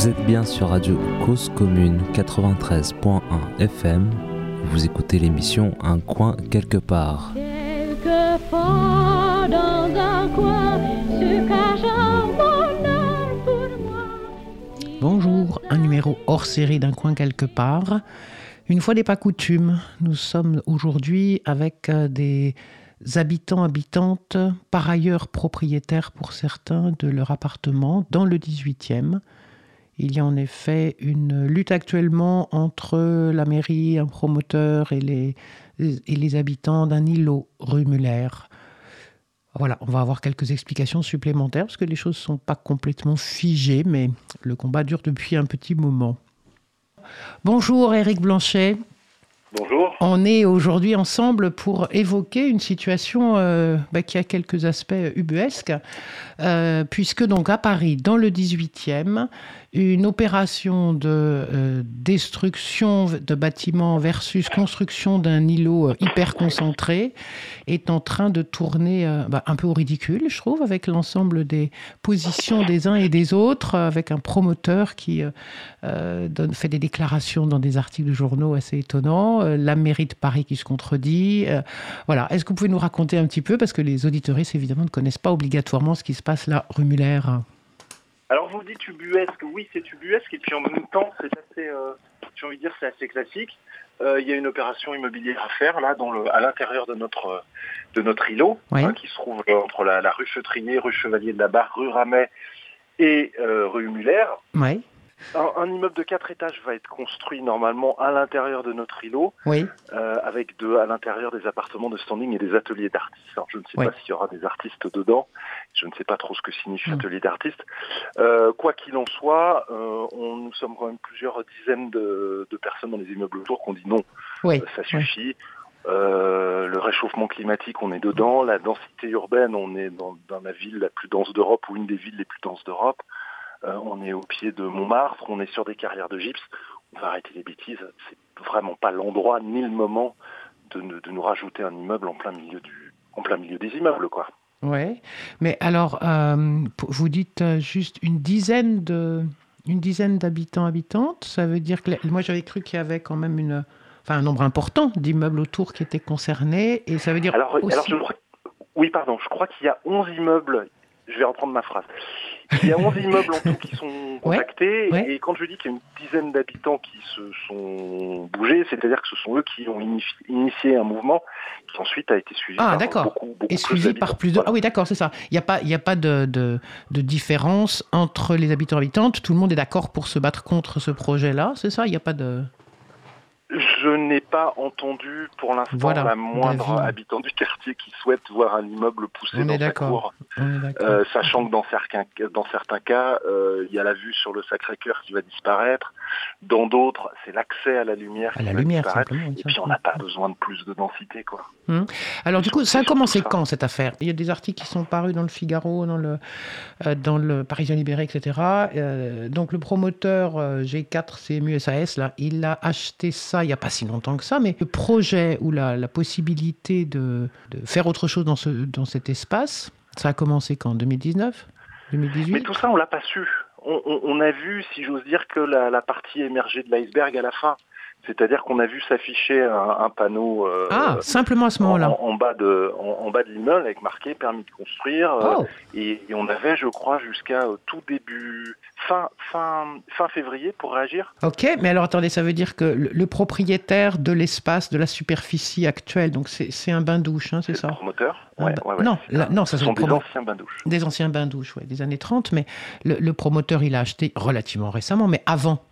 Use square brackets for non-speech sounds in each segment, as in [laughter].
Vous êtes bien sur Radio Cause Commune 93.1 FM. Vous écoutez l'émission Un coin quelque part. Quelquefois dans un coin se cache un bonheur pour moi. Bonjour, un numéro hors série d'un coin quelque part. Une fois n'est pas coutume, nous sommes aujourd'hui avec euh, des habitants, habitantes, par ailleurs propriétaires pour certains de leur appartement dans le 18e. Il y a en effet une lutte actuellement entre la mairie, un promoteur et les, et les habitants d'un îlot rue Muller. Voilà, on va avoir quelques explications supplémentaires parce que les choses ne sont pas complètement figées, mais le combat dure depuis un petit moment. Bonjour Éric Blanchet. Bonjour. On est aujourd'hui ensemble pour évoquer une situation euh, bah, qui a quelques aspects ubuesques, euh, puisque donc à Paris, dans le 18e, une opération de euh, destruction de bâtiments versus construction d'un îlot euh, hyper concentré est en train de tourner euh, bah, un peu au ridicule, je trouve, avec l'ensemble des positions des uns et des autres, avec un promoteur qui fait des déclarations dans des articles de journaux assez étonnants, la mairie de Paris qui se contredit. voilà. Est-ce que vous pouvez nous raconter un petit peu, parce que les auditoristes, évidemment, ne connaissent pas obligatoirement ce qui se passe là, rue Muller? Alors vous dites ubuesque, oui c'est ubuesque et puis en même temps c'est assez, euh, j'ai envie de dire c'est assez classique. Euh, Il y a une opération immobilière à faire là dans le, à l'intérieur de notre euh, de notre îlot Oui. hein, qui se trouve entre la, la rue Chautrier, rue Chevalier de la Barre, rue Ramet et euh, rue Muller. Oui, Un, un immeuble de quatre étages va être construit normalement à l'intérieur de notre îlot oui. euh, avec de, à l'intérieur des appartements de standing et des ateliers d'artistes. Alors je ne sais Oui. pas s'il y aura des artistes dedans, je ne sais pas trop ce que signifie Mm. atelier d'artistes. Euh, quoi qu'il en soit, euh, on, nous sommes quand même plusieurs dizaines de, de personnes dans les immeubles autour qui ont dit non, Oui, ça suffit. Euh, le réchauffement climatique, on est dedans. La densité urbaine, on est dans, dans la ville la plus dense d'Europe ou une des villes les plus denses d'Europe. Euh, on est au pied de Montmartre, on est sur des carrières de gypse. On va arrêter les bêtises. C'est vraiment pas l'endroit ni le moment de, de nous rajouter un immeuble en plein milieu du, en plein milieu des immeubles, quoi. Ouais, mais alors, euh, vous dites euh, juste une dizaine de, une dizaine d'habitants habitantes. Ça veut dire que moi j'avais cru qu'il y avait quand même une, enfin un nombre important d'immeubles autour qui étaient concernés, et ça veut dire Alors, aussi. alors je crois, oui, pardon, je crois qu'il y a 11 immeubles. Je vais reprendre ma phrase. Il y a 11 immeubles en tout qui sont contactés. ouais. Et quand je dis qu'il y a une dizaine d'habitants qui se sont bougés, c'est-à-dire que ce sont eux qui ont ini- initié un mouvement qui ensuite a été suivi Ah, par beaucoup, beaucoup et suivi par plus de. Voilà. Ah oui, d'accord, c'est ça. Il n'y a pas, il y a pas de, de, de différence entre les habitants et habitantes. Tout le monde est d'accord pour se battre contre ce projet-là, c'est ça? Il n'y a pas de. Je n'ai pas entendu pour l'instant Voilà, la moindre habitant du quartier qui souhaite voir un immeuble pousser On dans sa cour. Euh, sachant que dans certains, dans certains cas, euh, il y a la vue sur le Sacré-Cœur qui va disparaître. Dans d'autres, c'est l'accès à la lumière à qui la va lumière, disparaître. Et puis on n'a pas besoin de plus de densité, quoi. Alors du coup, ça a commencé quand cette affaire? Il y a des articles qui sont parus dans le Figaro, dans le, euh, dans le Parisien Libéré, etc. Euh, donc le promoteur euh, G4 CMU SAS, là, il a acheté ça il n'y a pas si longtemps que ça, mais le projet ou la, possibilité de, faire autre chose dans, ce, cet espace, ça a commencé quand? 2019 Mais 2018 tout ça, on l'a pas su. On, a vu, si j'ose dire, que la partie émergée de l'iceberg à la fin. C'est-à-dire qu'on a vu s'afficher un, un panneau euh, Ah, simplement à ce en, moment-là. en bas de, en, en bas de l'immeuble avec marqué permis de construire. euh, Oh, et, et on avait, je crois, jusqu'à euh, tout début, fin, fin, fin février pour réagir. ok, mais alors attendez, ça veut dire que le, le propriétaire de l'espace, de la superficie actuelle, donc c'est un bain-douche, hein, c'est le ça promoteur. Un Ouais, ba- ouais, ouais. Non, non, ça ce sont le des promo- anciens bains-douches. Des anciens bains-douches, ouais, des années 30, mais le, le promoteur, il a acheté relativement récemment, mais avant.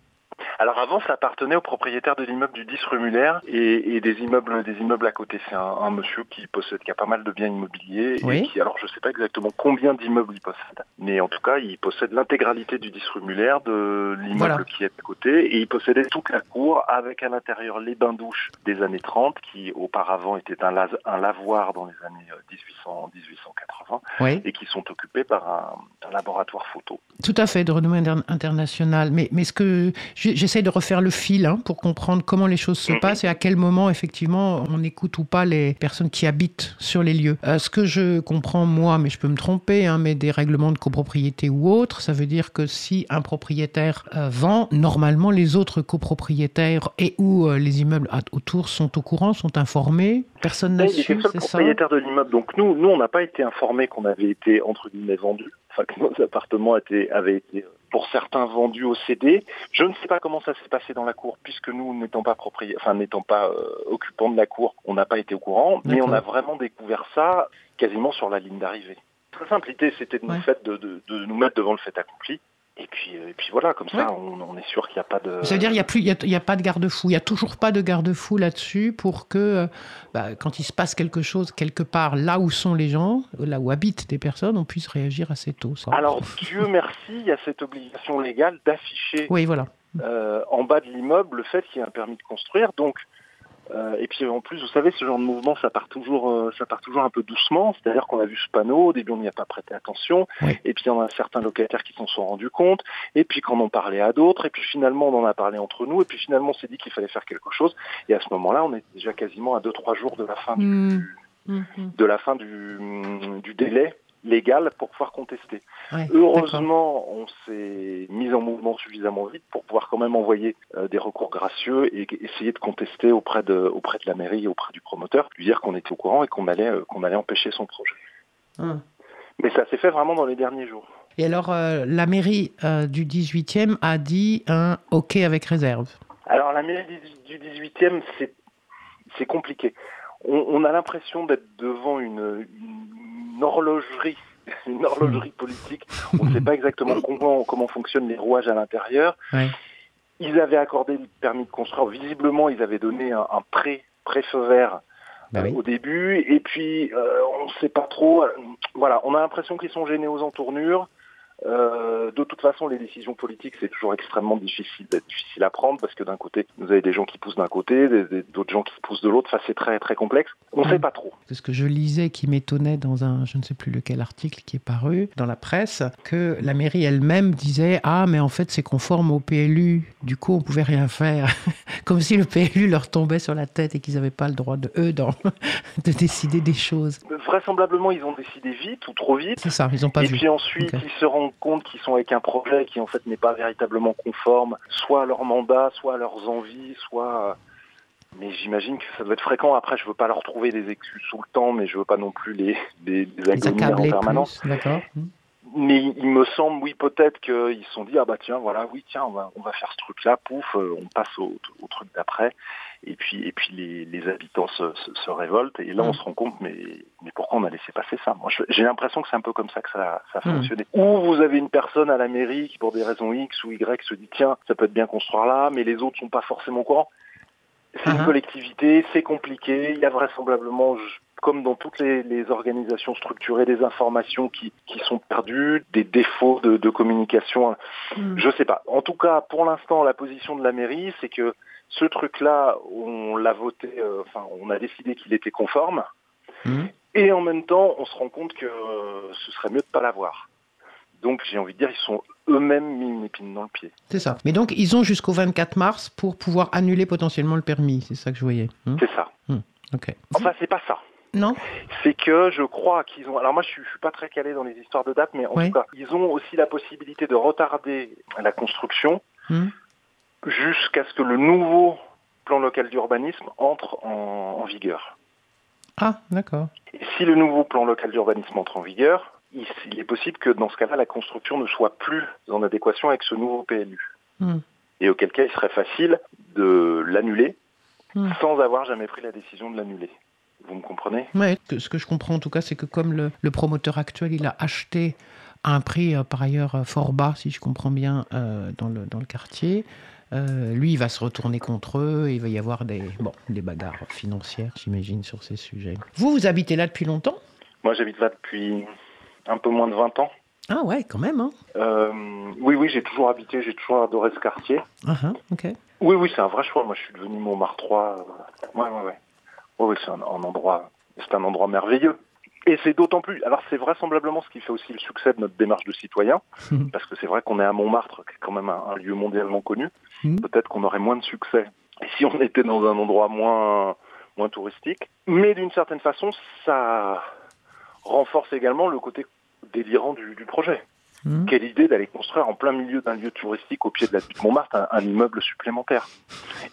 Alors avant, ça appartenait au propriétaire de l'immeuble du 10 rue Muller et, et des immeubles, des immeubles à côté. C'est un, un monsieur qui possède, qui a pas mal de biens immobiliers Oui. et qui, alors je sais pas exactement combien d'immeubles il possède, mais en tout cas, il possède l'intégralité du 10 rue Muller, de l'immeuble Voilà. qui est à côté et il possédait toute la cour avec à l'intérieur les bains-douches des années 30 qui auparavant étaient un, lavoir dans les années euh, 1800, 1880. hein, Oui, et qui sont occupés par un, un laboratoire photo. tout à fait, de renommée inter- internationale. Mais, mais ce que j'essaie de refaire le fil hein, pour comprendre comment les choses se Mhm. passent et à quel moment, effectivement, on écoute ou pas les personnes qui habitent sur les lieux. Euh, ce que je comprends, moi, mais je peux me tromper, hein, mais des règlements de copropriété ou autres, ça veut dire que si un propriétaire euh, vend, normalement, les autres copropriétaires et ou euh, les immeubles autour sont au courant, sont informés. Personne n'a su, c'est ça? propriétaire de l'immeuble, donc nous, nous, on n'a pas été informés qu'on avait été entre guillemets vendus, enfin que nos appartements étaient, avaient été pour certains vendus au CD. Je ne sais pas comment ça s'est passé dans la cour, puisque nous n'étant pas propriétaires, enfin n'étant pas euh, occupants de la cour, on n'a pas été au courant, mais on a vraiment découvert ça quasiment sur la ligne d'arrivée. Très simple, l'idée c'était de nous, Ouais. fait de, de- de nous mettre devant le fait accompli. Et puis, euh, et puis voilà, comme ça, on, on est sûr qu'il n'y a pas de. Ça veut dire qu'il n'y a, plus- il y a, il y a pas de garde-fou. Il n'y a toujours pas de garde-fou là-dessus pour que, euh, bah, quand il se passe quelque chose quelque part, là où sont les gens, là où habitent des personnes, on puisse réagir assez tôt. ça. Alors Dieu merci, il y a cette obligation légale d'afficher Oui, voilà. euh, en bas de l'immeuble le fait qu'il y a un permis de construire. Donc, euh, et puis en plus, vous savez, ce genre de mouvement, ça part toujours, euh, ça part toujours un peu doucement. C'est-à-dire qu'on a vu ce panneau, au début on n'y a pas prêté attention, Oui. et puis il y en a certains locataires qui s'en sont rendus compte, et puis qu'on en parlait à d'autres, et puis finalement on en a parlé entre nous, et puis finalement on s'est dit qu'il fallait faire quelque chose. Et à ce moment-là, on est déjà quasiment à deux trois jours de la fin du, Mm. Mhm. de la fin du, du délai légal pour pouvoir contester. Ouais, Heureusement, on s'est mis en mouvement suffisamment vite pour pouvoir quand même envoyer euh, des recours gracieux et essayer de contester auprès de, auprès de la mairie et auprès du promoteur, lui dire qu'on était au courant et qu'on allait, euh, qu'on allait empêcher son projet. Ah. Mais ça s'est fait vraiment dans les derniers jours. Et alors, euh, la mairie du 18e a dit un OK avec réserve. Alors la mairie du du 18e, c'est c'est compliqué. On, on a l'impression d'être devant une, une horlogerie, [laughs] une horlogerie politique. On ne sait pas exactement comment, comment fonctionnent les rouages à l'intérieur. Ouais. Ils avaient accordé le permis de construire. Visiblement, ils avaient donné un, un pré, pré-feu vert Bah oui. au début. Et puis, euh, on ne sait pas trop. Euh, Voilà, on a l'impression qu'ils sont gênés aux entournures. Euh, de toute façon, les décisions politiques, c'est toujours extrêmement difficile, difficile à prendre parce que d'un côté, vous avez des gens qui poussent d'un côté, d'autres gens qui poussent de l'autre. Enfin, c'est très très complexe. On ne sait pas trop. C'est ce que je lisais qui m'étonnait dans un, je ne sais plus lequel article qui est paru dans la presse, que la mairie elle-même disait Ah, mais en fait, c'est conforme au PLU, du coup, on pouvait rien faire. [laughs] Comme si le PLU leur tombait sur la tête et qu'ils n'avaient pas le droit, de, eux, dans- [laughs] de décider des choses. Vraisemblablement, ils ont décidé vite ou trop vite. C'est ça, ils n'ont pas et vu. puis ensuite, ils se rendent compte qu'ils sont avec un projet qui en fait n'est pas véritablement conforme, soit à leur mandat, soit à leurs envies, soit. Mais j'imagine que ça doit être fréquent. Après, je veux pas leur trouver des excuses tout le temps, mais je veux pas non plus les, les, en permanence. plus, d'accord. Mais il me semble, oui, peut-être qu'ils se sont dit, ah bah tiens, voilà, oui, tiens, on va, on va faire ce truc-là, pouf, euh, on passe au, au truc d'après. Et puis, et puis les, les habitants se, se, se révoltent. Et là, on se rend compte, mais, mais pourquoi on a laissé passer ça? Moi, j'ai l'impression que c'est un peu comme ça que ça, ça a Mm. fonctionné. Ou vous avez une personne à la mairie qui, pour des raisons X ou Y, se dit, tiens, ça peut être bien construire là, mais les autres sont pas forcément au courant. C'est Uh-huh. une collectivité, c'est compliqué. Il y a vraisemblablement, comme dans toutes les, les organisations structurées, des informations qui, qui sont perdues, des défauts de, de communication. Hmm. Je sais pas. En tout cas, pour l'instant, la position de la mairie, c'est que ce truc-là, on l'a voté, euh, enfin, on a décidé qu'il était conforme. Hmm. Et en même temps, on se rend compte que euh, ce serait mieux de pas l'avoir. Donc, j'ai envie de dire, ils sont eux-mêmes mis une épine dans le pied. C'est ça. Mais donc, ils ont jusqu'au 24 mars pour pouvoir annuler potentiellement le permis. C'est ça que je voyais. Hmm. C'est ça. Ok. Enfin, c'est pas ça. Non c'est que je crois qu'ils ont. Alors moi, je suis, je suis pas très calé dans les histoires de date, mais en Oui. tout cas, ils ont aussi la possibilité de retarder la construction Hmm. jusqu'à ce que le nouveau plan local d'urbanisme entre en, en vigueur. Ah, d'accord. Et si le nouveau plan local d'urbanisme entre en vigueur, il, il est possible que dans ce cas-là, la construction ne soit plus en adéquation avec ce nouveau PLU. Hmm. Et auquel cas, il serait facile de l'annuler Hmm. sans avoir jamais pris la décision de l'annuler. Vous me comprenez? Que- ce que je comprends en tout cas, c'est que comme le, le promoteur actuel, il a acheté à un prix euh, par ailleurs euh, fort bas, si je comprends bien, euh, dans, le, dans le quartier, euh, lui, il va se retourner contre eux et il va y avoir des, bon, des bagarres financières, j'imagine, sur ces sujets. Vous, vous habitez là depuis longtemps? Moi, j'habite là depuis un peu moins de 20 ans. Ah ouais, quand même, hein Euh, oui, oui, j'ai toujours habité, j'ai toujours adoré ce quartier. Ah, ah, ok. Oui, oui, c'est un vrai choix. Moi, je suis devenu Montmartre 3. euh, ouais, ouais, ouais. Oui, oui, c'est un, un endroit, c'est un endroit merveilleux. Et c'est d'autant plus. Alors c'est vraisemblablement ce qui fait aussi le succès de notre démarche de citoyen, [laughs] parce que c'est vrai qu'on est à Montmartre, qui est quand même un, un lieu mondialement connu. Mhm. Peut-être qu'on aurait moins de succès [laughs] si on était dans un endroit moins moins touristique. Mais d'une certaine façon, ça renforce également le côté délirant du, du projet. Mhm. Quelle idée d'aller construire en plein milieu d'un lieu touristique au pied de la butte Montmartre un, immeuble supplémentaire.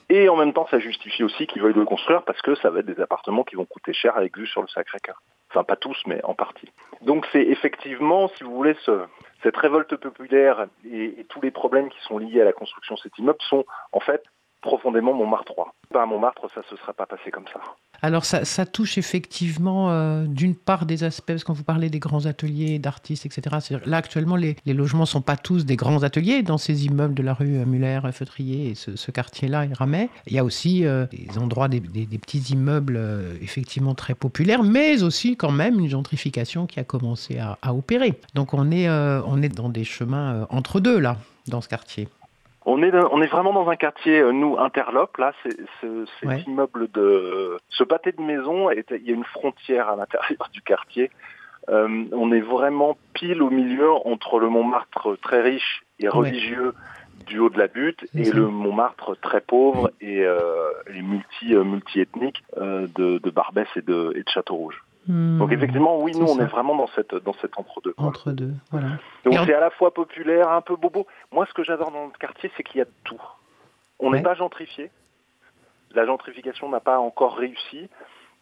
Et en même temps, ça justifie aussi qu'ils veuillent le construire parce que ça va être des appartements qui vont coûter cher avec vue sur le Sacré-Cœur. Enfin, pas tous, mais en partie. Donc c'est effectivement, si vous voulez, ce, cette révolte populaire et, et tous les problèmes qui sont liés à la construction de cet immeuble sont en fait profondément Montmartre 3. Pas à Montmartre, ça se serait pas passé comme ça. Alors ça, touche effectivement euh, d'une part des aspects, parce que quand vous parlez des grands ateliers d'artistes, etc. Là actuellement les, logements sont pas tous des grands ateliers dans ces immeubles de la rue Muller, Feutrier et ce, quartier-là et. Il y a aussi euh, des endroits, des, petits immeubles euh, effectivement très populaires, mais aussi quand même une gentrification qui a commencé à, à opérer. Donc on est, on est dans des chemins entre deux là, dans ce quartier. On est, dans- on est vraiment dans un quartier, euh, nous, interlope, là, c'est, c'est- cet Ouais. immeuble de... Ce pâté de maison, est- il y a une frontière à l'intérieur [laughs] du quartier. Euh, on est vraiment pile au milieu entre le Montmartre très riche et Ouais. religieux du haut de la butte C'est et ça. le Montmartre très pauvre et, euh, et multi, euh, multi-ethnique euh, de, de Barbès et de, et de Château-Rouge. Donc Hmm, effectivement, oui, nous, on ça. est vraiment dans cette, dans cet entre-deux. quoi. entre deux, voilà. Donc c'est à la fois populaire, un peu bobo. Moi, ce que j'adore dans notre quartier, c'est qu'il y a de tout. On n'est Ouais. pas gentrifié. La gentrification n'a pas encore réussi.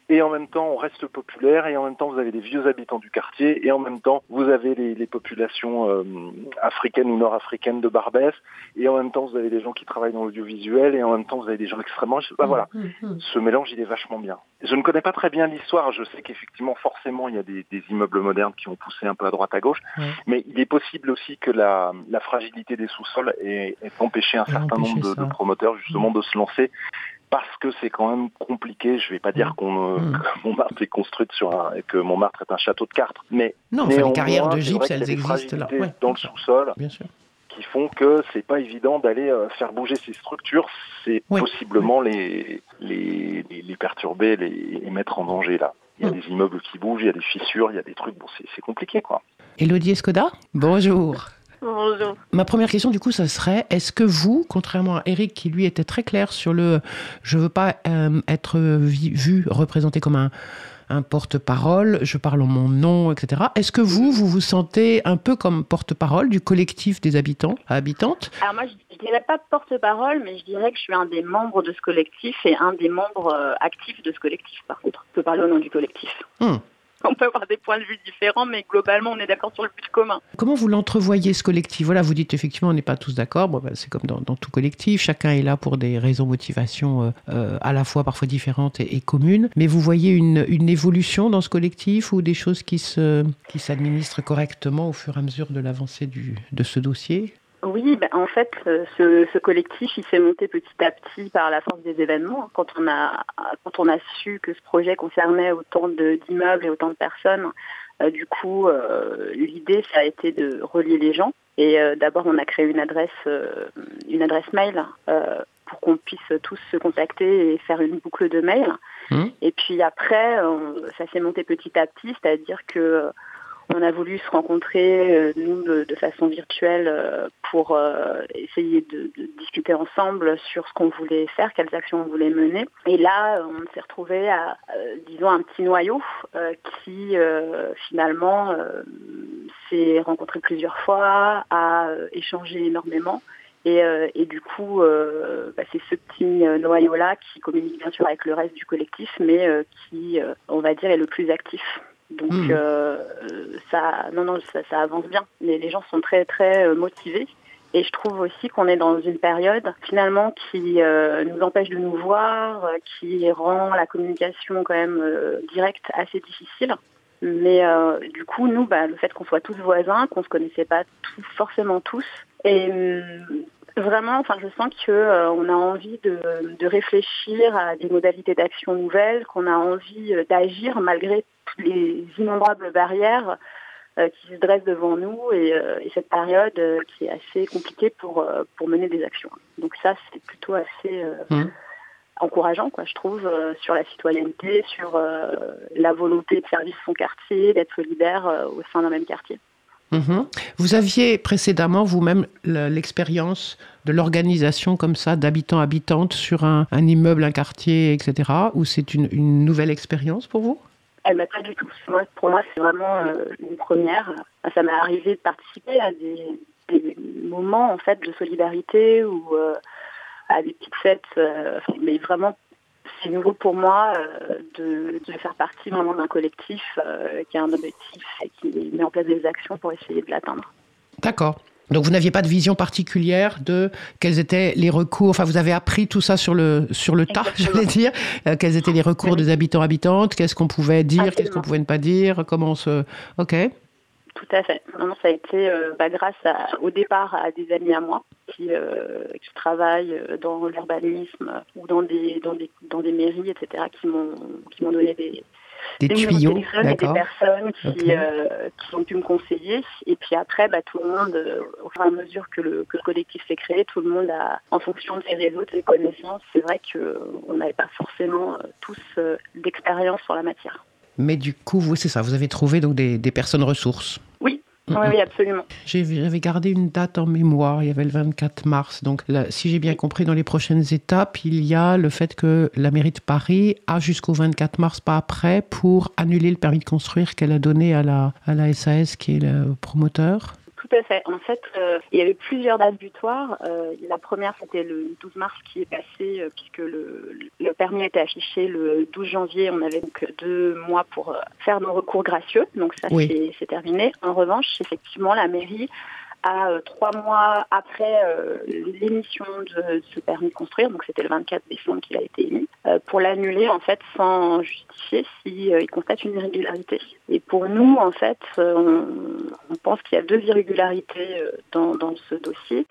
Et en même temps, on reste populaire. Et en même temps, vous avez les vieux habitants du quartier. Et en même temps, vous avez les, les populations euh, africaines ou nord-africaines de Barbès. Et en même temps, vous avez des gens qui travaillent dans l'audiovisuel. Et en même temps, vous avez des gens extrêmement... Bah, voilà Hmm, hmm. ce mélange, il est vachement bien. Je ne connais pas très bien l'histoire. Je sais qu'effectivement, forcément, il y a des, des immeubles modernes qui ont poussé un peu à droite à gauche. Mais il est possible aussi que la, la fragilité des sous-sols ait, ait empêché un certain empêché nombre de promoteurs justement de se lancer. Parce que c'est quand même compliqué. Je vais pas dire qu'on euh, Mm. [laughs] que Montmartre est construite sur un, et que Montmartre est un château de cartes, mais Non, les carrières de gypse, elles existent là. Ouais, dans le sous-sol Bien sûr. qui font que c'est pas évident d'aller euh, faire bouger ces structures. C'est Oui. possiblement les, les, perturber, les, les mettre en danger là. Il y a Mm. des immeubles qui bougent, il y a des fissures, il y a des trucs. Bon, c'est c'est compliqué quoi. Elodie Escoda, bonjour. Bonjour. Ma première question, du coup, ça serait est-ce que vous, contrairement à Eric qui lui était très clair sur le je veux pas euh, être vu, représenté comme un, un porte-parole, je parle en mon nom, etc. Est-ce que vous, vous vous sentez un peu comme porte-parole du collectif des habitants, habitantes? Alors moi, je, je dirais pas porte-parole, mais je dirais que je suis un des membres de ce collectif et un des membres euh, actifs de ce collectif, par contre. Je peux parler au nom du collectif. Hmm. [laughs] On peut avoir des points de vue différents, mais globalement, on est d'accord sur le but commun. Comment vous l'entrevoyez ce collectif? Voilà, vous dites effectivement on n'est pas tous d'accord. Ben, c'est comme dans, tout collectif, chacun est là pour des raisons, motivations euh, euh, à la fois parfois différentes et, communes. Mais vous voyez une, une évolution dans ce collectif ou des choses qui se qui s'administrent correctement au fur et à mesure de l'avancée de ce dossier? Oui, ben, en fait, euh, ce, ce collectif, il s'est monté petit à petit par la force des événements. Quand on a, quand on a su que ce projet concernait autant d'immeubles et autant de personnes, euh, du coup, euh, l'idée, ça a été de relier les gens. Et euh, d'abord, on a créé une adresse, une adresse mail pour qu'on puisse tous se contacter et faire une boucle de mail. Mhm. Et puis après, ça s'est monté petit à petit, c'est-à-dire que on a voulu se rencontrer, euh, nous, de, façon virtuelle, euh, pour euh, essayer de, discuter ensemble sur ce qu'on voulait faire, quelles actions on voulait mener. Et là, on s'est retrouvé à, disons, un petit noyau qui, finalement, s'est rencontré plusieurs fois, a échangé énormément. Et, du coup, bah, c'est ce petit noyau-là qui communique bien sûr avec le reste du collectif, mais qui, on va dire, est le plus actif. Donc Mhm. euh, ça, non, non, ça, ça avance bien. Les, les gens sont très, très euh, motivés. Et je trouve aussi qu'on est dans une période finalement qui euh, nous empêche de nous voir, qui rend la communication quand même euh, directe assez difficile. Mais euh, du coup, nous, bah, le fait qu'on soit tous voisins, qu'on se connaissait pas forcément tous, et hum, vraiment, enfin, je sens que on a envie de, de réfléchir à des modalités d'action nouvelles, qu'on a envie d'agir malgré les innombrables barrières euh, qui se dressent devant nous et, euh, et cette période euh, qui est assez compliquée pour pour mener des actions. Donc ça, c'est plutôt assez Mhm. encourageant, quoi, je trouve, sur la citoyenneté, sur la volonté de servir son quartier, d'être solidaire au sein d'un même quartier. Mhm. Vous aviez précédemment vous-même l'expérience de l'organisation comme ça d'habitants-habitantes sur un, immeuble, un quartier, etc. Ou c'est une, nouvelle expérience pour vous? Elle m'a pas du tout. pour moi, c'est vraiment euh, une première. Ça m'est arrivé de participer à des, moments en fait de solidarité ou euh, à des petites fêtes, euh, mais vraiment c'est nouveau pour moi euh, de, faire partie vraiment d'un collectif qui a un objectif et qui met en place des actions pour essayer de l'atteindre. D'accord. Donc vous n'aviez pas de vision particulière de quels étaient les recours, enfin vous avez appris tout ça sur le, sur le tas, [laughs] j'allais dire, euh, quels étaient les recours des habitants habitantes, qu'est-ce qu'on pouvait dire, qu'est-ce qu'on pouvait ne pas dire, comment on se... Ok. Tout à fait. Non, ça a été euh, bah, grâce au départ à des amis à moi qui, euh, travaillent euh, dans l'urbanisme ou dans des, dans, des, dans des mairies, etc., qui m'ont donné des, des, tuyaux, des personnes qui, qui, ont pu me conseiller. Et puis après, bah, tout le monde, au fur et à mesure que le, que le collectif s'est créé, tout le monde a, en fonction de ses réseaux, de ses connaissances, c'est vrai qu'on n'avait pas forcément tous d'expérience sur la matière. Mais du coup, vous, c'est ça, vous avez trouvé donc des, personnes ressources Oui, oui, absolument. J'avais gardé une date en mémoire, il y avait le 24 mars. Donc, si j'ai bien compris, dans les prochaines étapes, il y a le fait que la mairie de Paris a jusqu'au 24 mars, pas après, pour annuler le permis de construire qu'elle a donné à la, à la SAS, qui est le promoteur. Tout à fait. En fait, euh, il y avait plusieurs dates butoirs. Euh, la première, c'était le 12 mars qui est passé, euh, puisque le, le, permis été affiché le 12 janvier. On avait donc deux mois pour faire nos recours gracieux. Donc ça, c'est terminé. En revanche, effectivement, la mairie à euh, trois mois après euh, l'émission de ce permis de construire, donc c'était le 24 décembre qu'il a été émis, euh, pour l'annuler en fait sans justifier s'il il constate une irrégularité. Et pour nous, en fait, on, pense qu'il y a deux irrégularités dans, dans ce dossier.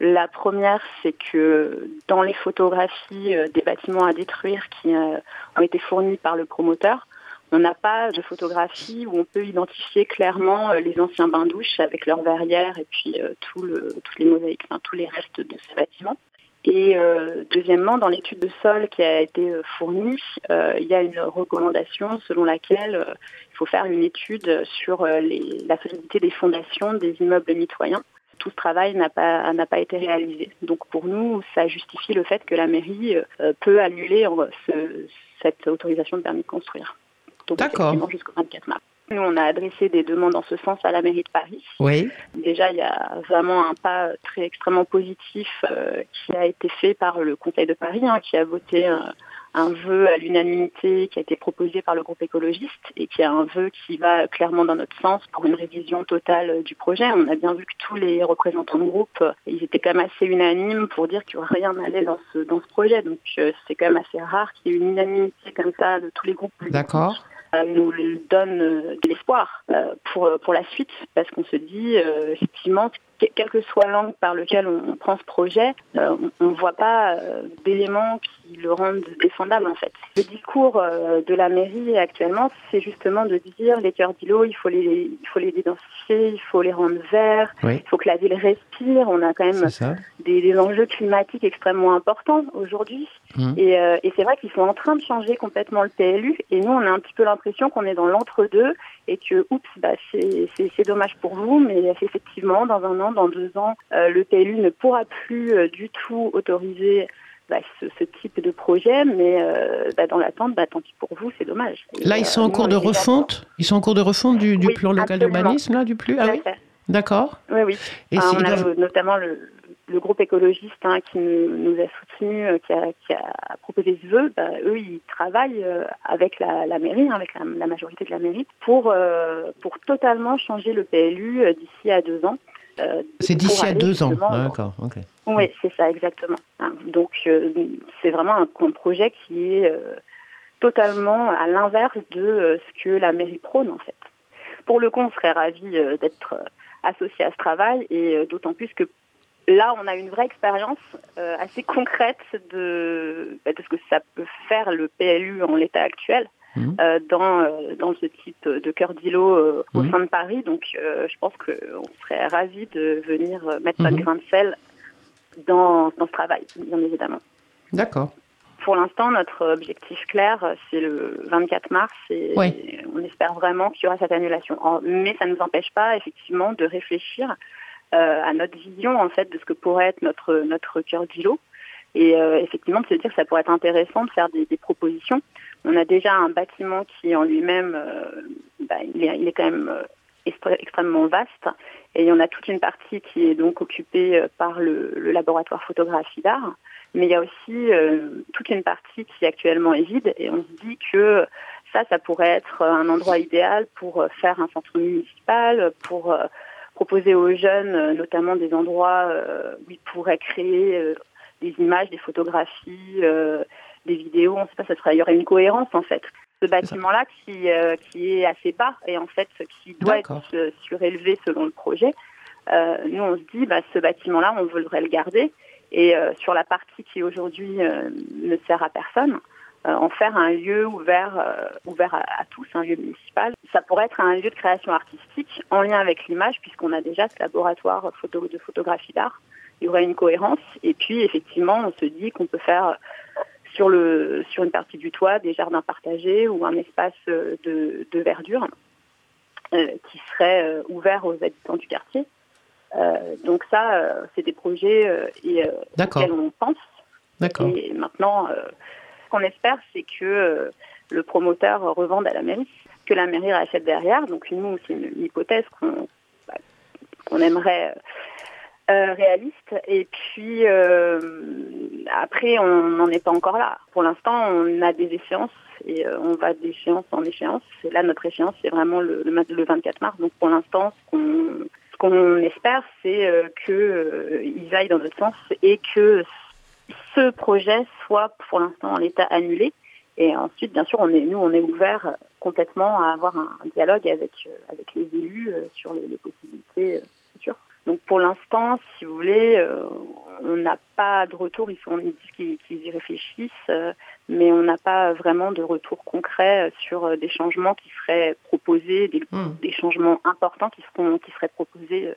La première, c'est que dans les photographies des bâtiments à détruire qui ont été fournies par le promoteur, on n'a pas de photographie où on peut identifier clairement euh, les anciens bains-douches avec leurs verrières et puis euh, toutes les mosaïques, enfin, tous les restes de ce bâtiment. Et euh, deuxièmement, dans l'étude de sol qui a été fournie, il y a une recommandation selon laquelle il faut faire une étude sur la solidité des fondations des immeubles mitoyens. Tout ce travail n'a pas été réalisé. Donc pour nous, ça justifie le fait que la mairie peut annuler cette autorisation de permis de construire. D'accord. jusqu'au 24 mars. Nous, on a adressé des demandes en ce sens à la mairie de Paris. Oui. Déjà, il y a vraiment un pas très extrêmement positif euh, qui a été fait par le Conseil de Paris, hein, qui a voté un, un vœu à l'unanimité qui a été proposé par le groupe écologiste et qui est un vœu qui va clairement dans notre sens pour une révision totale du projet. On a bien vu que tous les représentants de groupe, ils étaient quand même assez unanimes pour dire que rien n'allait dans ce, dans ce projet. Donc euh, c'est quand même assez rare qu'il y ait une unanimité comme ça de tous les groupes. D'accord nous donne de l'espoir euh, pour, pour la suite, parce qu'on se dit, euh, effectivement, quel que soit l'angle par lequel on, prend ce projet, on ne voit pas d'éléments qui le rendent défendable en fait. Le discours de la mairie actuellement, c'est justement de dire les cœurs d'îlot, il faut les, il faut les identifier, il faut les rendre verts, il faut que la ville respire. On a quand même des, des, enjeux climatiques extrêmement importants aujourd'hui. Mmh. Et, euh, et c'est vrai qu'ils sont en train de changer complètement le PLU. Et nous, on a un petit peu l'impression qu'on est dans l'entre-deux et que, oups, bah, c'est dommage pour vous, mais effectivement, dans un an, dans deux ans, euh, le PLU ne pourra plus euh, du tout autoriser bah, ce, ce, type de projet, mais bah, dans l'attente, bah, tant pis pour vous, c'est dommage. là, ils sont en cours de refonte? Ils sont en cours de refonte du, du plan local d'urbanisme, là, du plus? Ah oui? D'accord. Oui, oui. Et on a notamment le, le groupe écologiste hein, qui nous, a soutenus, euh, qui a, proposé ce vœu, eux, ils travaillent euh, avec la, mairie, hein, avec la, majorité de la mairie, pour, euh, pour totalement changer le PLU d'ici à deux ans. C'est d'ici à deux ans, d'accord. Oui, c'est ça, exactement. Hein, donc, c'est vraiment un, projet qui est totalement à l'inverse de ce que la mairie prône, en fait. Pour le coup, on serait ravis d'être associés à ce travail, et d'autant plus que là, on a une vraie expérience euh, assez concrète de, bah, de, ce que ça peut faire le PLU en l'état actuel. Mmh. Euh, dans, euh, dans ce type de cœur d'îlot au mmh. sein de Paris. Donc, je pense qu'on serait ravis de venir mettre notre mmh. grain de sel dans, dans ce travail, bien évidemment. D'accord. pour l'instant, notre objectif clair, c'est le 24 mars et Ouais. on espère vraiment qu'il y aura cette annulation. Mais ça ne nous empêche pas, effectivement, de réfléchir euh, à notre vision, en fait, de ce que pourrait être notre, notre cœur d'îlot. Et euh, effectivement, de se dire que ça pourrait être intéressant de faire des, des propositions. On a déjà un bâtiment qui, en lui-même, euh, bah, il, est, quand même euh, extrêmement vaste. Et on a toute une partie qui est donc occupée euh, par le, laboratoire photographie d'art. Mais il y a aussi toute une partie qui actuellement est vide. Et on se dit que ça, ça pourrait être un endroit idéal pour faire un centre municipal, pour proposer aux jeunes notamment des endroits où ils pourraient créer des images, des photographies, des vidéos. On sait pas, ça serait, il y aurait une cohérence en fait. Ce bâtiment-là qui, euh, qui est assez bas et en fait qui doit être euh, surélevé selon le projet. Euh, nous, on se dit, bah, ce bâtiment-là, on voudrait le garder et euh, sur la partie qui aujourd'hui ne sert à personne, en faire un lieu ouvert, ouvert à, à tous, un lieu municipal. Ça pourrait être un lieu de création artistique en lien avec l'image, puisqu'on a déjà ce laboratoire photo, de photographie d'art. Il y aurait une cohérence. Et puis, effectivement, on se dit qu'on peut faire sur, le, sur une partie du toit des jardins partagés ou un espace euh, de, de verdure euh, qui serait euh, ouvert aux habitants du quartier. Donc ça, c'est des projets et, auxquels on pense. D'accord. Et maintenant, ce qu'on espère, c'est que le promoteur revende à la mairie, que la mairie rachète derrière. Donc nous, c'est une, une hypothèse qu'on bah, qu'on aimerait euh, réaliste. Et puis euh, après, on n'en est pas encore là. Pour l'instant, on a des échéances et euh, on va d'échéance en échéance. Et là, notre échéance, c'est vraiment le, le, le 24 mars. Donc pour l'instant, ce qu'on ce qu'on espère, c'est qu'ils aillent dans notre sens et que ce projet soit pour l'instant en l'état annulé. Et ensuite, bien sûr, on est, nous, on est ouvert complètement à avoir un, dialogue avec, avec les élus sur les, possibilités. Donc pour l'instant, si vous voulez, euh, on n'a pas de retour. Ils, sont, ils disent qu'ils qu'ils y réfléchissent, euh, mais on n'a pas vraiment de retour concret euh, sur des changements qui seraient proposés, des, Hmm. des changements importants qui, seront, qui seraient proposés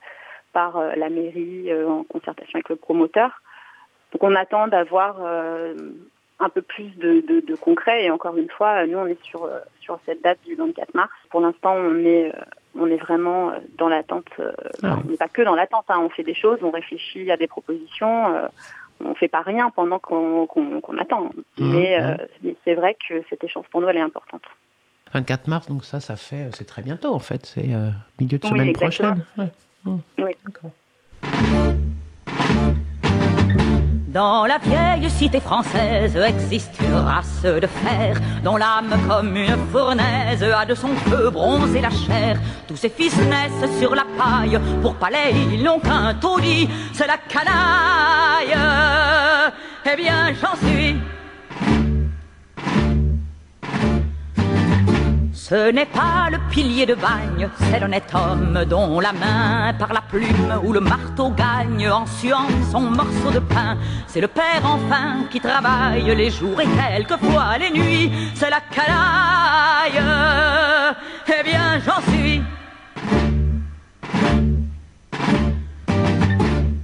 par la mairie en concertation avec le promoteur. Donc on attend d'avoir un peu plus de, de, de concret. Et encore une fois, nous, on est sur, sur cette date du 24 mars. Pour l'instant, on est, on est vraiment euh, dans l'attente. euh, Ah On n'est pas que dans l'attente. hein. On fait des choses, on réfléchit à des propositions. euh, on fait pas rien pendant qu'on attend. Mais mhm. euh, mais c'est vrai que cette échéance pour nous, elle est importante. 24 mars, donc ça, ça fait, c'est très bientôt en fait. C'est milieu de Oui, semaine exactement. prochaine. Ouais. Oui. Dans la vieille cité française existe une race de fer dont l'âme comme une fournaise a de son feu bronzé la chair. Tous ces fils naissent sur la paille, pour palais ils n'ont qu'un taudis, c'est la canaille. Eh bien j'en suis. Ce n'est pas le pilier de bagne, c'est l'honnête homme dont la main par la plume ou le marteau gagne en suant son morceau de pain. C'est le père enfin qui travaille les jours et quelquefois les nuits, c'est la canaille. Eh bien j'en suis.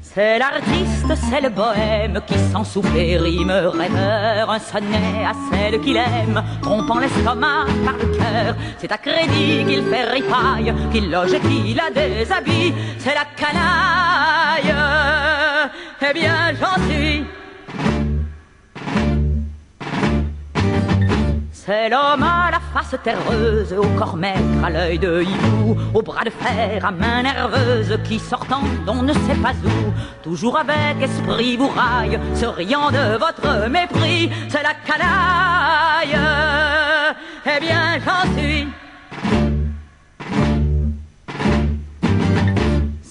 C'est l'artiste, c'est le bohème qui sans souffler rime rêveur un sonnet à celle qu'il aime, trompant l'estomac par le cœur. C'est à crédit qu'il fait ripaille, qu'il loge et qu'il la déshabille. C'est la canaille. Eh bien j'en suis. C'est l'homme à la face terreuse, au corps maigre, à l'œil de hibou, au bras de fer, à main nerveuse, qui sortant d'on ne sait pas où, toujours avec esprit vous raille, se riant de votre mépris, c'est la canaille. Eh bien j'en suis.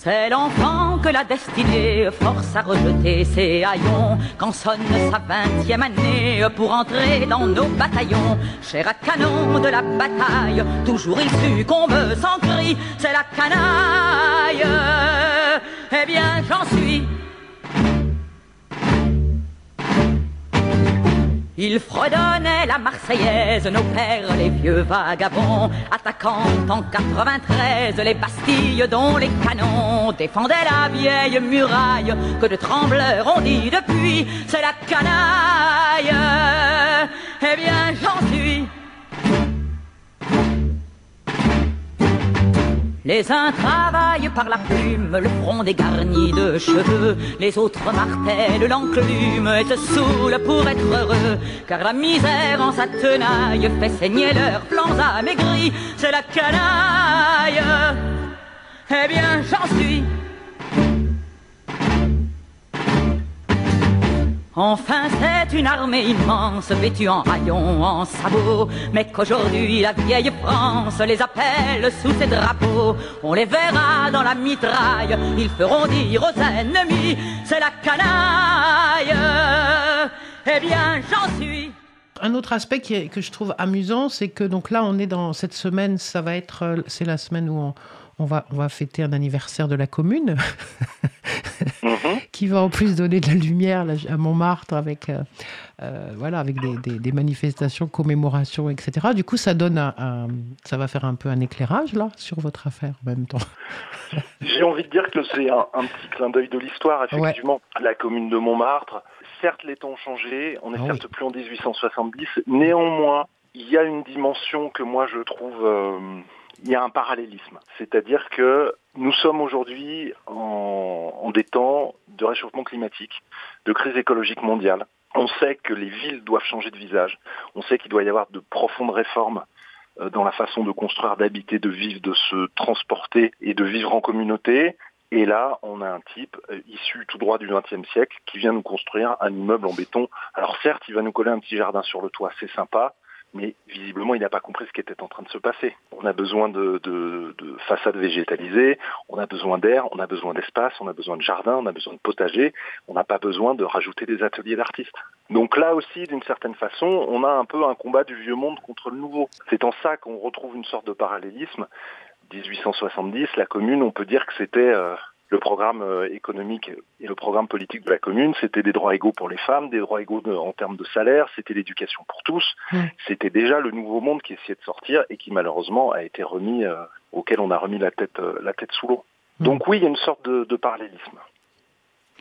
C'est l'enfant que la destinée force à rejeter ses haillons quand sonne sa vingtième année pour entrer dans nos bataillons. Cher à canon de la bataille, toujours il succombe sans cri, c'est la canaille. Eh bien j'en suis. Il fredonnait la Marseillaise, nos pères, les vieux vagabonds, attaquant en 93 les Bastilles dont les canons défendaient la vieille muraille que de trembleurs ont dit depuis, c'est la canaille. Eh bien, j'en suis. Les uns travaillent par la plume, le front dégarni de cheveux, les autres martèlent l'enclume et se saoulent pour être heureux, car la misère en sa tenaille fait saigner leurs flancs amaigris, c'est la canaille. Eh bien, j'en suis. Enfin, c'est une armée immense, vêtue en haillons, en sabots, mais qu'aujourd'hui la vieille France les appelle sous ses drapeaux. On les verra dans la mitraille, ils feront dire aux ennemis, c'est la canaille. Eh bien, j'en suis. Un autre aspect que je trouve amusant, c'est que donc là, on est dans cette semaine, ça va être, euh, c'est la semaine où on, on va, on va fêter un anniversaire de la commune, [laughs] Mhm. [laughs] qui va en plus donner de la lumière là, à Montmartre avec, euh, euh, voilà, avec des, des- des manifestations, commémorations, etc. Du coup, ça donne un, un- ça va faire un peu un éclairage là sur votre affaire en même temps. [laughs] J'ai envie de dire que c'est un, un petit clin d'œil de l'histoire, effectivement. La commune de Montmartre, certes les temps ont changé, on n'est Ah certes oui. plus en 1870, néanmoins, il y a une dimension que moi je trouve... euh, il y a un parallélisme. C'est-à-dire que nous sommes aujourd'hui en, des temps de réchauffement climatique, de crise écologique mondiale. On sait que les villes doivent changer de visage. On sait qu'il doit y avoir de profondes réformes euh, dans la façon de construire, d'habiter, de vivre, de se transporter et de vivre en communauté. Et là, on a un type euh, issu tout droit du XXe siècle qui vient nous construire un immeuble en béton. Alors certes, il va nous coller un petit jardin sur le toit, c'est sympa, mais visiblement, il n'a pas compris ce qui était en train de se passer. On a besoin de, de, de façades végétalisées, on a besoin d'air, on a besoin d'espace, on a besoin de jardin, on a besoin de potager, on n'a pas besoin de rajouter des ateliers d'artistes. Donc là aussi, d'une certaine façon, on a un peu un combat du vieux monde contre le nouveau. C'est en ça qu'on retrouve une sorte de parallélisme. 1870, la commune, on peut dire que c'était euh, le programme euh, économique et le programme politique de la commune, c'était des droits égaux pour les femmes, des droits égaux en termes de salaire, c'était l'éducation pour tous. C'était déjà le nouveau monde qui essayait de sortir et qui malheureusement a été remis, euh, auquel on a remis la tête, euh, la tête sous l'eau. Donc oui, il y a une sorte de, de parallélisme.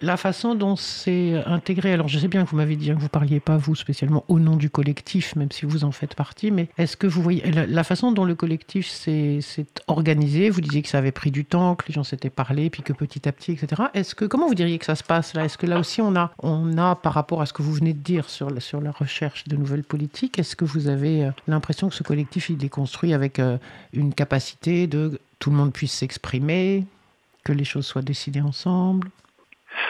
La façon dont c'est intégré, alors je sais bien que vous m'avez dit hein, que vous parliez pas vous spécialement au nom du collectif, même si vous en faites partie, mais est-ce que vous voyez la, façon dont le collectif s'est organisé Vous disiez que ça avait pris du temps, que les gens s'étaient parlé, puis que petit à petit, etc. Est-ce que comment vous diriez que ça se passe là? Est-ce que là aussi on a, on a par rapport à ce que vous venez de dire sur la, sur la recherche de nouvelles politiques, est-ce que vous avez euh, l'impression que ce collectif il est construit avec euh, une capacité de tout le monde puisse s'exprimer, que les choses soient décidées ensemble?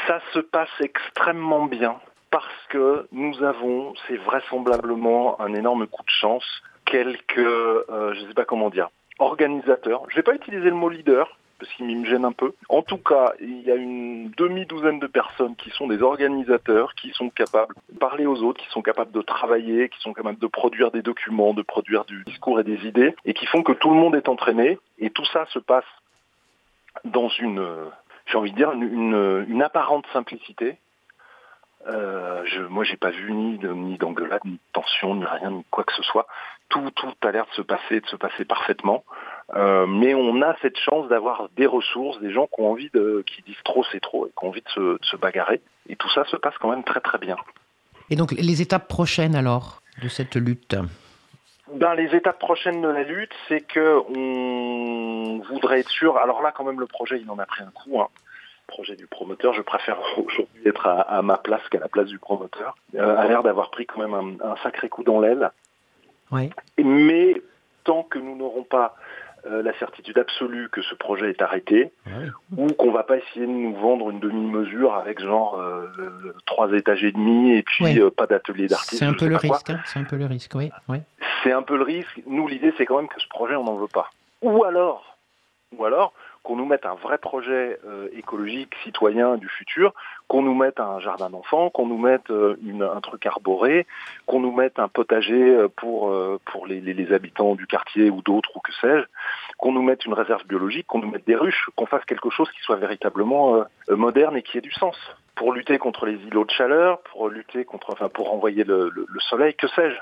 Ça se passe extrêmement bien parce que nous avons, c'est vraisemblablement un énorme coup de chance, quelques, euh, je ne sais pas comment dire, organisateurs. Je ne vais pas utiliser le mot leader parce qu'il me gêne un peu. En tout cas, il y a une demi-douzaine de personnes qui sont des organisateurs, qui sont capables de parler aux autres, qui sont capables de travailler, qui sont capables de produire des documents, de produire du discours et des idées, et qui font que tout le monde est entraîné. Et tout ça se passe dans une, euh, j'ai envie de dire, une, apparente simplicité. Euh, je, moi, j'ai pas vu ni, de- ni d'engueulade, ni de tension, ni rien, ni quoi que ce soit. Tout, tout a l'air de se passer, de se passer parfaitement. Euh, mais on a cette chance d'avoir des ressources, des gens qui ont envie de, qui disent trop c'est trop et qui ont envie de se bagarrer. Et tout ça se passe quand même très très bien. Et donc, les étapes prochaines alors de cette lutte? Ben, les étapes prochaines de la lutte, c'est que on voudrait être sûr. Alors là, quand même, le projet, il en a pris un coup. Hein. Projet du promoteur, je préfère [laughs] aujourd'hui être à, à ma place qu'à la place du promoteur. Euh, a l'air d'avoir pris quand même un, un sacré coup dans l'aile. Oui. Mais tant que nous n'aurons pas euh, la certitude absolue que ce projet est arrêté, ou qu'on va pas essayer de nous vendre une demi-mesure avec genre euh, trois étages et demi et puis euh, pas d'atelier d'artiste. C'est un peu le risque. hein, c'est un peu le risque, oui. oui. C'est un peu le risque. Nous, l'idée, c'est quand même que ce projet, on n'en veut pas. Ou alors, qu'on nous mette un vrai projet euh, écologique citoyen du futur, qu'on nous mette un jardin d'enfants, qu'on nous mette euh, un truc arboré, qu'on nous mette un potager euh, pour les, habitants du quartier ou d'autres ou que sais-je, qu'on nous mette une réserve biologique, qu'on nous mette des ruches, qu'on fasse quelque chose qui soit véritablement moderne et qui ait du sens pour lutter contre les îlots de chaleur, pour lutter contre, enfin pour envoyer le, le, le soleil, que sais-je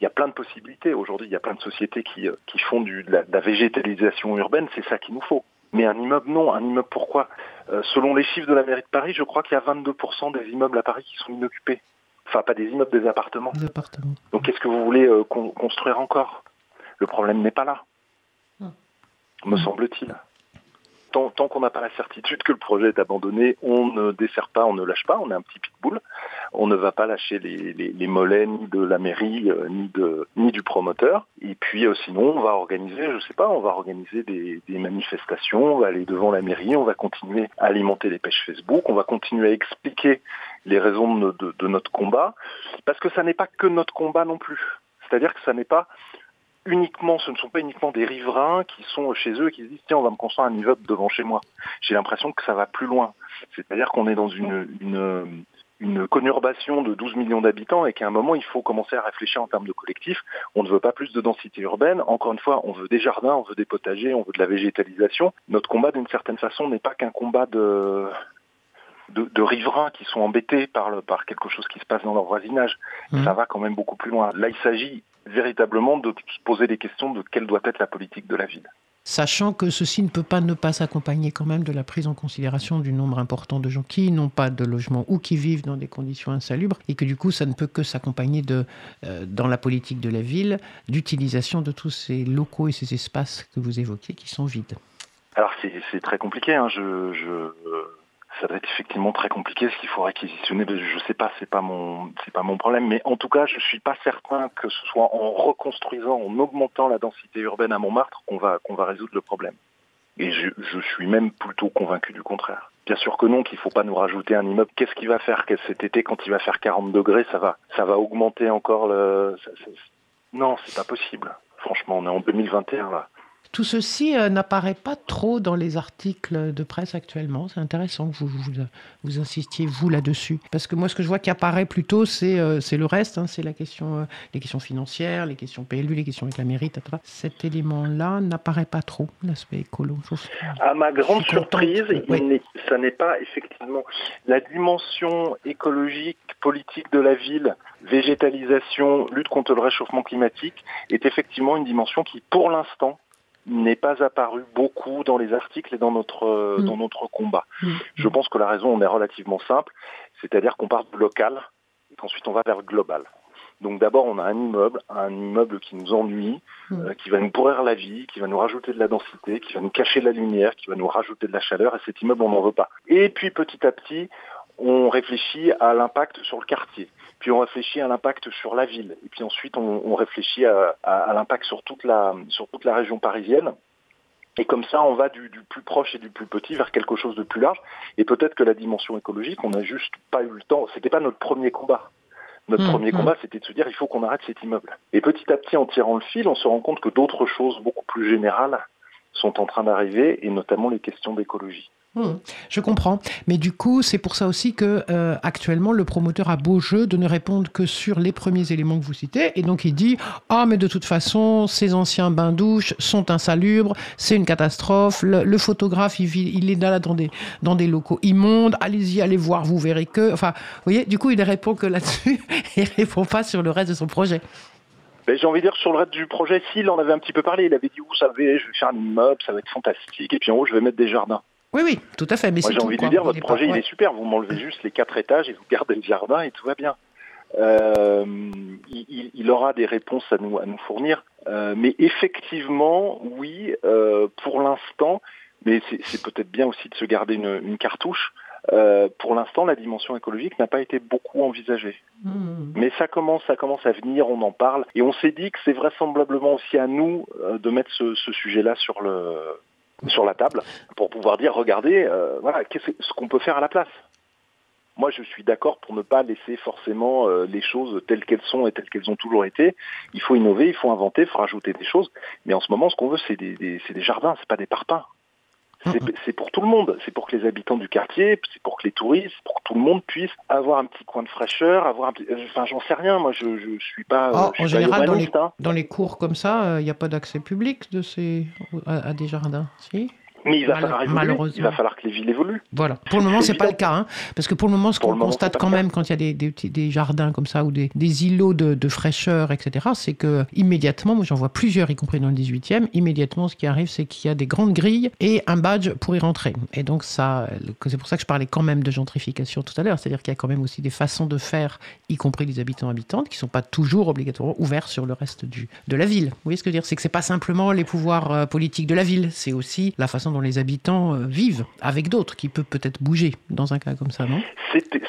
il y a plein de possibilités. Aujourd'hui, il y a plein de sociétés qui, qui font du, de, la, de la végétalisation urbaine, c'est ça qu'il nous faut. Mais un immeuble, non. Un immeuble, pourquoi? Euh, Selon les chiffres de la mairie de Paris, je crois qu'il y a 22% des immeubles à Paris qui sont inoccupés. Enfin, pas des immeubles, des appartements. Des appartements. Donc, qu'est-ce que vous voulez euh, con construire encore? Le problème n'est pas là, Hum. me semble-t-il. Tant, tant qu'on n'a pas la certitude que le projet est abandonné, on ne dessert pas, on ne lâche pas, on est un petit pitbull. On ne va pas lâcher les, mollets ni de la mairie, euh, ni, de, ni du promoteur. Et puis euh, sinon, on va organiser, je sais pas, on va organiser des, manifestations, on va aller devant la mairie, on va continuer à alimenter les pêches Facebook, on va continuer à expliquer les raisons de, notre combat, parce que ça n'est pas que notre combat non plus. C'est-à-dire que ça n'est pas uniquement, ce ne sont pas uniquement des riverains qui sont chez eux et qui se disent tiens on va me construire un immeuble devant chez moi. J'ai l'impression que ça va plus loin. C'est-à-dire qu'on est dans une, une conurbation de 12 millions d'habitants et qu'à un moment il faut commencer à réfléchir en termes de collectif. On ne veut pas plus de densité urbaine. Encore une fois, on veut des jardins, on veut des potagers, on veut de la végétalisation. Notre combat d'une certaine façon n'est pas qu'un combat de de, de, riverains qui sont embêtés par, le, par quelque chose qui se passe dans leur voisinage. Mmh. Ça va quand même beaucoup plus loin. Là, il s'agit véritablement de se poser des questions de quelle doit être la politique de la ville. Sachant que ceci ne peut pas ne pas s'accompagner quand même de la prise en considération du nombre important de gens qui n'ont pas de logement ou qui vivent dans des conditions insalubres et que du coup ça ne peut que s'accompagner de, euh, dans la politique de la ville, d'utilisation de tous ces locaux et ces espaces que vous évoquez qui sont vides. Alors c'est très compliqué, hein. je, euh ça doit être effectivement très compliqué ce qu'il faut réquisitionner. Je sais pas, c'est pas mon, c'est pas mon problème. Mais en tout cas, je suis pas certain que ce soit en reconstruisant, en augmentant la densité urbaine à Montmartre qu'on va, qu'on va résoudre le problème. Et je, je, suis même plutôt convaincu du contraire. Bien sûr que non, qu'il faut pas nous rajouter un immeuble. Qu'est-ce qu'il va faire cet été quand il va faire 40 degrés Ça va, ça va augmenter encore le. Non, c'est pas possible. Franchement, on est en 2021 là. Tout ceci euh, n'apparaît pas trop dans les articles de presse actuellement. C'est intéressant que vous, vous, vous, insistiez, vous, là-dessus. Parce que moi, ce que je vois qui apparaît plutôt, c'est euh, le reste. Hein, c'est la question, euh, les questions financières, les questions PLU, les questions avec la mairie, etc. Cet élément-là n'apparaît pas trop, l'aspect écolo. À ma grande surprise, oui. ça n'est pas effectivement la dimension écologique, politique de la ville, végétalisation, lutte contre le réchauffement climatique, est effectivement une dimension qui, pour l'instant, n'est pas apparu beaucoup dans les articles et dans notre, mmh. dans notre combat. Mmh. Je pense que la raison en est relativement simple, c'est-à-dire qu'on part du local et qu'ensuite on va vers le global. Donc d'abord on a un immeuble, un immeuble qui nous ennuie, mmh. euh, qui va nous pourrir la vie, qui va nous rajouter de la densité, qui va nous cacher de la lumière, qui va nous rajouter de la chaleur, et cet immeuble on n'en veut pas. Et puis petit à petit, on réfléchit à l'impact sur le quartier, puis on réfléchit à l'impact sur la ville, et puis ensuite on, on réfléchit à, à, à l'impact sur toute la sur toute la région parisienne. Et comme ça, on va du, du, plus proche et du plus petit vers quelque chose de plus large. Et peut-être que la dimension écologique, on n'a juste pas eu le temps. C'était pas notre premier combat. Notre mmh, premier mmh. combat, c'était de se dire il faut qu'on arrête cet immeuble. Et petit à petit, en tirant le fil, on se rend compte que d'autres choses beaucoup plus générales sont en train d'arriver, et notamment les questions d'écologie. Mmh, je comprends. Mais du coup, c'est pour ça aussi que euh, actuellement, le promoteur a beau jeu de ne répondre que sur les premiers éléments que vous citez. Et donc, il dit Ah, mais de toute façon, ces anciens bains-douches sont insalubres, c'est une catastrophe. Le, photographe, il, vit, il est là dans des, locaux immondes. Allez-y, allez voir, vous verrez que. Enfin, vous voyez, du coup, il répond que là-dessus. [laughs] il répond pas sur le reste de son projet. Ben, j'ai envie de dire sur le reste du projet, s'il en avait un petit peu parlé, il avait dit, vous savez, je vais faire un immeuble, ça va être fantastique, et puis en haut, je vais mettre des jardins. Oui, oui, tout à fait. Mais Moi, j'ai envie de dire, votre projet, il est super. Vous m'enlevez juste les quatre étages et vous gardez le jardin et tout va bien. Euh, il, il, aura des réponses à nous, à nous fournir. Euh, mais effectivement, oui, euh, pour l'instant, mais c'est peut-être bien aussi de se garder une, une cartouche. Pour l'instant, la dimension écologique n'a pas été beaucoup envisagée. Mmh. Mais ça commence, ça commence à venir, on en parle. Et on s'est dit que c'est vraisemblablement aussi à nous de mettre ce, ce sujet-là sur le, sur la table pour pouvoir dire regardez euh, voilà qu'est-ce ce qu'on peut faire à la place. Moi, je suis d'accord pour ne pas laisser forcément euh, les choses telles qu'elles sont et telles qu'elles ont toujours été. Il faut innover, il faut inventer, il faut rajouter des choses. Mais en ce moment, ce qu'on veut, c'est des, des, des jardins, c'est pas des parpaings. C'est c'est pour tout le monde. C'est pour que les habitants du quartier, c'est pour que les touristes, pour que tout le monde puisse avoir un petit coin de fraîcheur, avoir un petit... euh, Enfin, j'en sais rien. Moi, je, je suis pas. Oh, je en pas général, dans les, urbaniste, hein. dans les cours comme ça, il n'y a pas d'accès public de ces, à, à des jardins. Si? Mais il va Mal- falloir évoluer. malheureusement. Il va falloir que les villes évoluent. Voilà. Pour le moment, C'est pas le cas, hein, parce que pour le moment, ce qu'on constate quand même quand il y a des, des, petits- des jardins comme ça ou des, des îlots de, de fraîcheur, etc., c'est que immédiatement, moi j'en vois plusieurs, y compris dans le 18e, immédiatement, ce qui arrive, c'est qu'il y a des grandes grilles et un badge pour y rentrer. Et donc ça, c'est pour ça que je parlais quand même de gentrification tout à l'heure, c'est-à-dire qu'il y a quand même aussi des façons de faire, y compris les habitants habitantes, qui sont pas toujours obligatoirement ouverts sur le reste du, de la ville. Vous voyez ce que je veux dire? C'est que c'est pas simplement les pouvoirs euh, politiques de la ville, c'est aussi la façon dont les habitants euh, vivent avec d'autres, qui peut peut-être bouger dans un cas comme ça, non?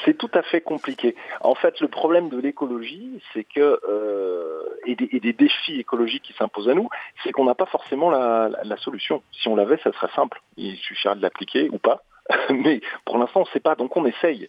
C'est tout à fait compliqué. En fait, le problème de l'écologie, c'est que euh, et, des, défis écologiques qui s'imposent à nous, c'est qu'on n'a pas forcément la solution. Si on l'avait, ça serait simple. Il suffirait de l'appliquer ou pas. [laughs] Mais pour l'instant, on ne sait pas, donc on essaye.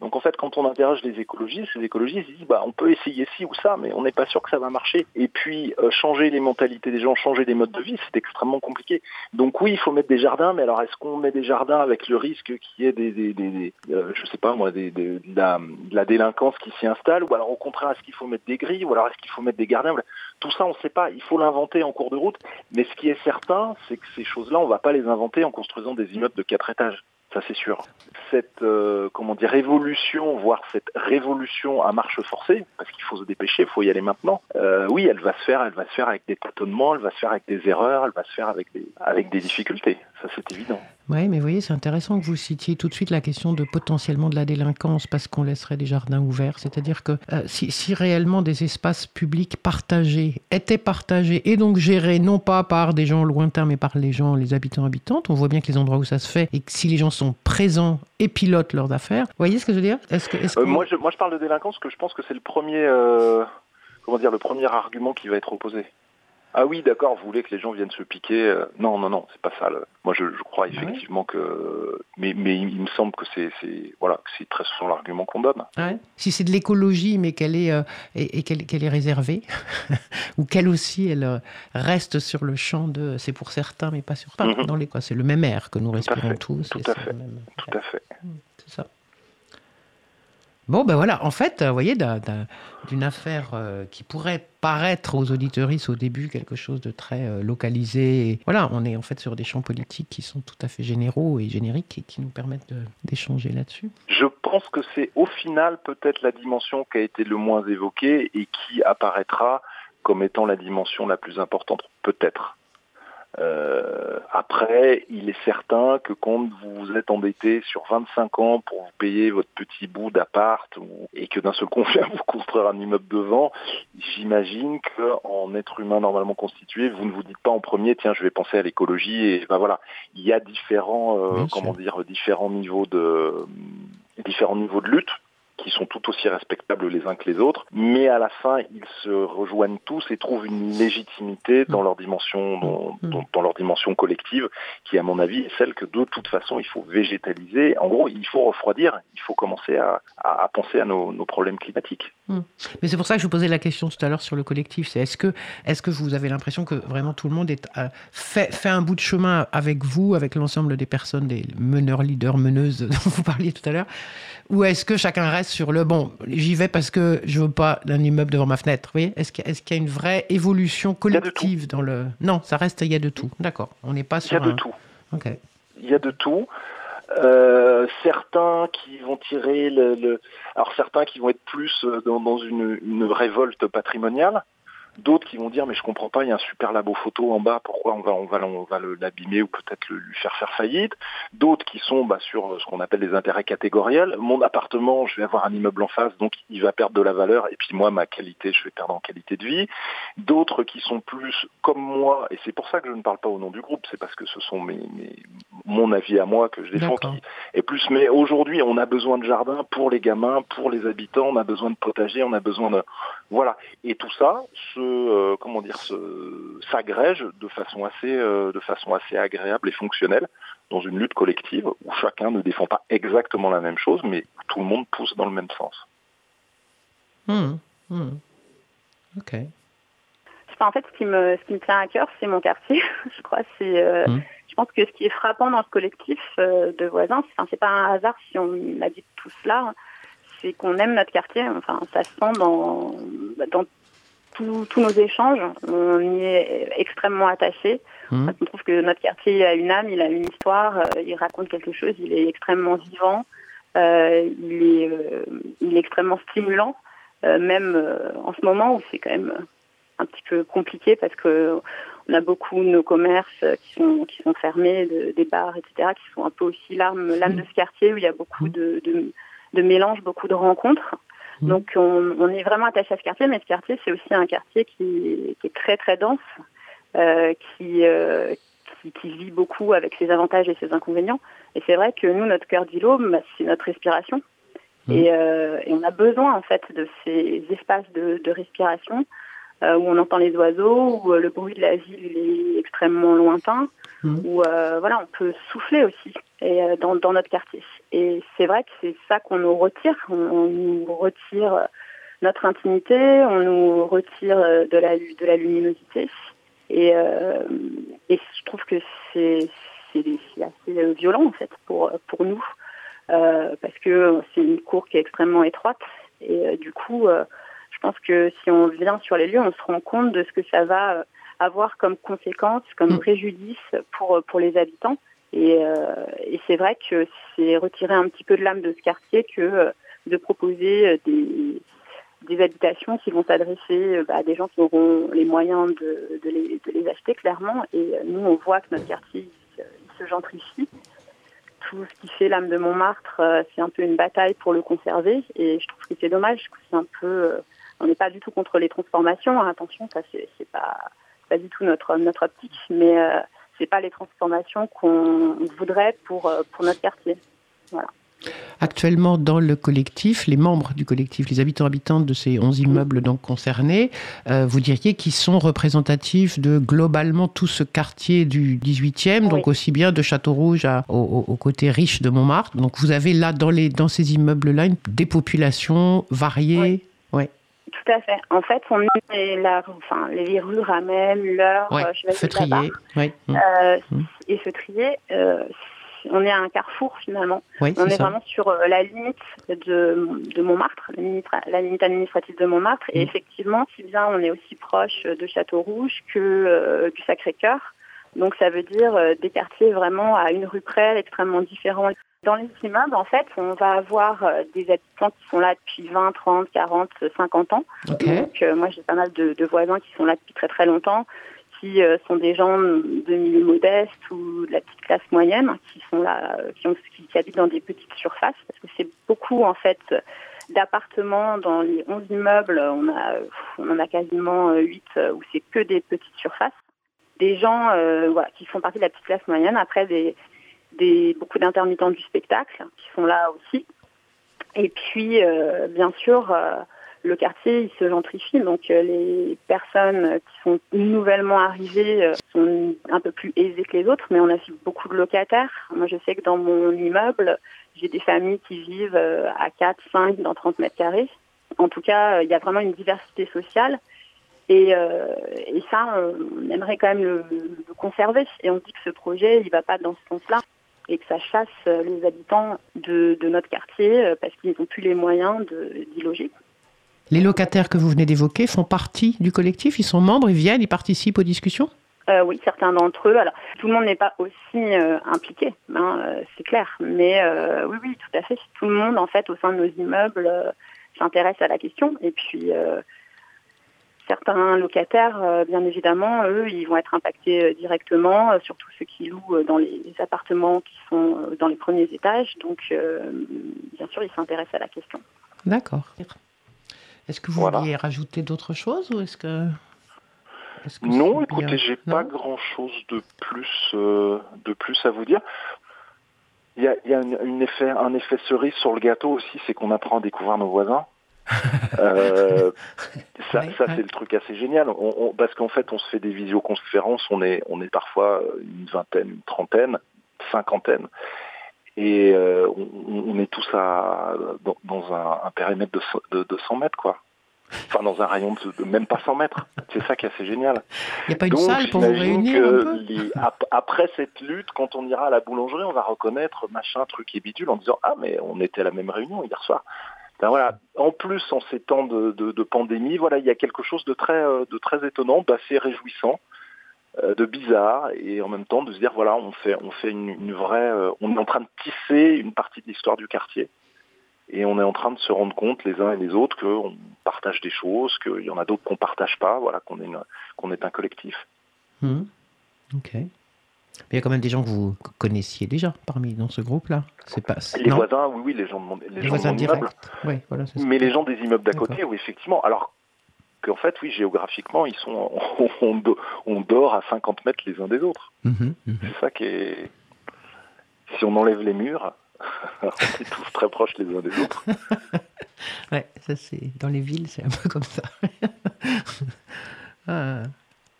Donc en fait, quand on interroge les écologistes, les écologistes disent bah on peut essayer ci ou ça, mais on n'est pas sûr que ça va marcher. Et puis euh, changer les mentalités des gens, changer les modes de vie, c'est extrêmement compliqué. Donc oui, il faut mettre des jardins, mais alors est-ce qu'on met des jardins avec le risque qu'il y ait des, euh, je sais pas moi, de, la, délinquance qui s'y installe, ou alors au contraire est-ce qu'il faut mettre des grilles, ou alors est-ce qu'il faut mettre des gardiens. Tout ça, on ne sait pas. Il faut l'inventer en cours de route. Mais ce qui est certain, c'est que ces choses-là, on va pas les inventer en construisant des immeubles de quatre étages. Ça, c'est sûr. Cette, euh, comment dire, évolution, voire cette révolution à marche forcée, parce qu'il faut se dépêcher, il faut y aller maintenant. euh, oui, elle va se faire, elle va se faire avec des tâtonnements, elle va se faire avec des erreurs, elle va se faire avec des, avec des difficultés. Ça, c'est évident. Oui, mais vous voyez, c'est intéressant que vous citiez tout de suite la question de potentiellement de la délinquance parce qu'on laisserait des jardins ouverts. C'est-à-dire que euh, si, si réellement des espaces publics partagés étaient partagés et donc gérés non pas par des gens lointains mais par les gens, les habitants habitantes, on voit bien que les endroits où ça se fait et que si les gens sont présents et pilotent leurs affaires, vous voyez ce que je veux dire? Est-ce que, est-ce Euh, que- moi, je, moi, je parle de délinquance parce que je pense que c'est le premier, euh, comment dire, le premier argument qui va être opposé. Ah oui, d'accord, vous voulez que les gens viennent se piquer euh, Non, non, non, c'est pas ça. Moi, je, je crois Ah ouais effectivement que, mais, mais il, il me semble que c'est, voilà, que c'est très souvent l'argument qu'on donne. Ouais. Si c'est de l'écologie, mais qu'elle est, euh, et, et qu'elle est réservée, [laughs] ou qu'elle aussi, elle euh, reste sur le champ de c'est pour certains, mais pas sur pas. Mhm. Dans les quoi, c'est le même air que nous respirons tous. tout à fait, Tout à fait. Bon, ben voilà, en fait, vous voyez, d'un- d'un- d'une affaire euh, qui pourrait paraître aux auditeuristes au début quelque chose de très euh, localisé. voilà, on est en fait sur des champs politiques qui sont tout à fait généraux et génériques et qui nous permettent d'échanger là-dessus. Je pense que c'est au final peut-être la dimension qui a été le moins évoquée et qui apparaîtra comme étant la dimension la plus importante, peut-être. Euh, après, il est certain que quand vous vous êtes endetté sur 25 ans pour vous payer votre petit bout d'appart et que d'un seul coup [laughs] on vient vous construire un immeuble devant, j'imagine qu'en être humain normalement constitué, vous ne vous dites pas en premier, tiens, je vais penser à l'écologie et ben voilà, il y a différents, euh, comment dire, différents niveaux de différents niveaux de lutte qui sont tout aussi respectables les uns que les autres, mais à la fin, ils se rejoignent tous et trouvent une légitimité dans leur dimension, dans, Mm. dans- dans leur dimension collective, qui, à mon avis, est celle que de toute façon, il faut végétaliser. En gros, il faut refroidir, il faut commencer à, à- à penser à nos, nos problèmes climatiques. Mais c'est pour ça que je vous posais la question tout à l'heure sur le collectif. C'est est-ce que, est-ce que vous avez l'impression que vraiment tout le monde est, euh, fait, fait un bout de chemin avec vous, avec l'ensemble des personnes, des meneurs, leaders, meneuses [laughs] dont vous parliez tout à l'heure? Ou est-ce que chacun reste sur le bon, j'y vais parce que je veux pas d'un immeuble devant ma fenêtre? Vous voyez Est-ce qu'il y, a- est-ce qu'il y a une vraie évolution collective dans le. Non, ça reste, il y a de tout. D'accord. On n'est pas Il y sur a de un- tout. Ok. Il y a de tout. Euh, certains qui vont tirer le, le- alors certains qui vont être plus euh, dans, une révolte patrimoniale, d'autres qui vont dire mais je comprends pas, il y a un super labo photo en bas, pourquoi on va on va on va l'abîmer ou peut-être le- lui faire faire faillite? D'autres qui sont bah, sur ce qu'on appelle les intérêts catégoriels. Mon appartement, je vais avoir un immeuble en face, donc il va perdre de la valeur et puis moi ma qualité, je vais perdre en qualité de vie. D'autres qui sont plus comme moi et c'est pour ça que je ne parle pas au nom du groupe, c'est parce que ce sont mes, mes mon avis à moi que je défends qui est plus. Mais aujourd'hui, on a besoin de jardin pour les gamins, pour les habitants, on a besoin de potager, on a besoin de voilà. Et tout ça se euh, comment dire se s'agrège de façon assez euh, de façon assez agréable et fonctionnelle dans une lutte collective où chacun ne défend pas exactement la même chose, mais où tout le monde pousse dans le même sens. Hmm, hmm. Ok. Enfin, en fait, ce qui me, ce qui me tient à cœur, c'est mon quartier. [laughs] je crois c'est euh, Mm. je pense que ce qui est frappant dans ce collectif de voisins, enfin, c'est pas un hasard si on a dit tout cela, c'est qu'on aime notre quartier. Enfin, ça se sent dans, dans tous nos échanges. On y est extrêmement attaché. Mmh. On trouve que notre quartier a une âme, il a une histoire, euh, il raconte quelque chose, il est extrêmement vivant, euh, il, est, euh, il est extrêmement stimulant, même en ce moment où c'est quand même un petit peu compliqué parce que on a beaucoup de nos commerces qui sont qui sont fermés, de, des bars, etc., qui sont un peu aussi l'âme l'âme de ce quartier où il y a beaucoup mmh. de, de, de mélanges, beaucoup de rencontres. Mmh. Donc on, on, est vraiment attaché à ce quartier, mais ce quartier c'est aussi un quartier qui, qui est très très dense, euh, qui, euh, qui, qui vit beaucoup avec ses avantages et ses inconvénients. Et c'est vrai que nous, notre cœur d'îlot, bah, c'est notre respiration. Mmh. Et, euh, et, on a besoin en fait de ces espaces de, de respiration euh, où on entend les oiseaux, où euh, le bruit de la ville est extrêmement lointain, mmh. où euh, voilà, on peut souffler aussi et, dans, dans notre quartier. Et c'est vrai que c'est ça qu'on nous retire. On, on, nous retire notre intimité, on nous retire de la, de la luminosité. Et, et je trouve que c'est assez violent en fait pour, pour nous, parce que c'est une cour qui est extrêmement étroite. Et du coup, je pense que si on vient sur les lieux, on se rend compte de ce que ça va avoir comme conséquence, comme mmh. préjudice pour, pour les habitants. Et, euh, et c'est vrai que c'est retirer un petit peu de l'âme de ce quartier que euh, de proposer des, des habitations qui vont s'adresser bah, à des gens qui auront les moyens de, de, les, de, les, acheter clairement. Et nous, on voit que notre quartier il, il se gentrifie. Tout ce qui fait l'âme de Montmartre, c'est un peu une bataille pour le conserver. Et je trouve que c'est dommage. C'est un peu on n'est pas du tout contre les transformations. Hein. Attention, ça c'est pas pas du tout notre notre optique, mais euh, c'est pas les transformations qu'on voudrait pour euh, pour notre quartier. Voilà. Actuellement, dans le collectif, les membres du collectif, les habitants habitantes de ces 11 immeubles donc concernés, euh, vous diriez qu'ils sont représentatifs de globalement tout ce quartier du 18e, oui. donc aussi bien de Château-Rouge au, au, côté riche de Montmartre. Donc vous avez là, dans, les, dans ces immeubles-là, des populations variées. Oui. Tout à fait. En fait, on met la, enfin, les rues ramènent l'heure, ouais, feutrier, oui. euh, mmh. et feutrier. Euh, on est à un carrefour finalement. On est, vraiment sur euh, la limite de, de Montmartre, la limite, la limite, administrative de Montmartre. Mmh. Et effectivement, si bien on est aussi proche de Château-Rouge que euh, du Sacré-Cœur. Donc ça veut dire euh, des quartiers vraiment à une rue près, extrêmement différents. Dans les immeubles, en fait, on va avoir euh, des habitants qui sont là depuis 20, 30, 40, 50 ans. Okay. Donc, euh, moi, j'ai pas mal de, de, voisins qui sont là depuis très très longtemps, qui euh, sont des gens de milieu modeste ou de la petite classe moyenne, qui sont là, qui, ont, qui, qui habitent dans des petites surfaces, parce que c'est beaucoup, en fait, d'appartements dans les 11 immeubles. On, a, on en a quasiment 8 où c'est que des petites surfaces. Des gens euh, voilà, qui font partie de la petite classe moyenne. Après, des des, beaucoup d'intermittents du spectacle qui sont là aussi. Et puis, euh, bien sûr, euh, le quartier, il se gentrifie. Donc, euh, les personnes qui sont nouvellement arrivées sont un peu plus aisées que les autres, mais on a aussi beaucoup de locataires. Moi, je sais que dans mon immeuble, j'ai des familles qui vivent à 4, 5, dans 30 mètres carrés. En tout cas, il y a vraiment une diversité sociale. Et, ça, on aimerait quand même le, conserver. Et on dit que ce projet, il va pas dans ce sens-là et que ça chasse les habitants de, de notre quartier euh, parce qu'ils n'ont plus les moyens d'y loger. Les locataires que vous venez d'évoquer font partie du collectif Ils sont membres, ils viennent, ils participent aux discussions? Euh, oui, certains d'entre eux. Alors, tout le monde n'est pas aussi euh, impliqué, hein, euh, c'est clair. Mais euh, oui, oui, tout à fait. Tout le monde, en fait, au sein de nos immeubles, s'intéresse à la question. Et puis, certains locataires, euh, bien évidemment, eux, ils vont être impactés euh, directement, euh, surtout ceux qui louent dans les appartements qui sont dans les premiers étages. Donc, bien sûr, ils s'intéressent à la question. D'accord. Est-ce que vous voilà. vouliez rajouter d'autres choses ou est-ce que... Est que non, écoutez, j'ai pas grand-chose de plus euh, de plus à vous dire. Il y a, il y a une, une effet, un effet cerise sur le gâteau aussi, c'est qu'on apprend à découvrir nos voisins. Euh, [laughs] ça, ça c'est le truc assez génial. On, on, parce qu'en fait, on se fait des visioconférences. On est, on est parfois une vingtaine, une trentaine, cinquantaine, et euh, on, on, est tous à, dans, dans un, un, périmètre de, de, de 100 mètres, quoi. Enfin, dans un rayon de, même pas 100 mètres. C'est ça qui est assez génial. Il n'y a pas une Donc, salle pour vous réunir que un peu les- ap- après cette lutte, quand on ira à la boulangerie, on va reconnaître machin, truc et bidule en disant ah mais on était à la même réunion hier soir. Ben voilà. En plus, en ces temps de, pandémie, voilà, il y a quelque chose de très, euh, de très étonnant, d'assez réjouissant, euh, de bizarre, et en même temps de se dire voilà, on fait, on fait une, vraie, euh, on est en train de tisser une partie de l'histoire du quartier, et on est en train de se rendre compte les uns et les autres qu'on partage des choses, qu'il y en a d'autres qu'on partage pas, voilà, qu'on est, qu'on est un collectif. Hmm. Mais il y a quand même des gens que vous connaissiez déjà parmi dans ce groupe-là. C'est pas. Les non voisins, oui, oui, les gens de mon, les Les gens de voisins mon immeuble. directs. Oui, voilà. c'est ça. Mais les gens des immeubles d'à côté, oui, effectivement. Alors qu'en fait, oui, géographiquement, ils sont, [laughs] on dort à 50 mètres les uns des autres. Mhm, mhm. C'est ça qui est. Si on enlève les murs, [laughs] on est tous très proches les uns des autres. [laughs] Ouais, ça c'est dans les villes, c'est un peu comme ça. Ah.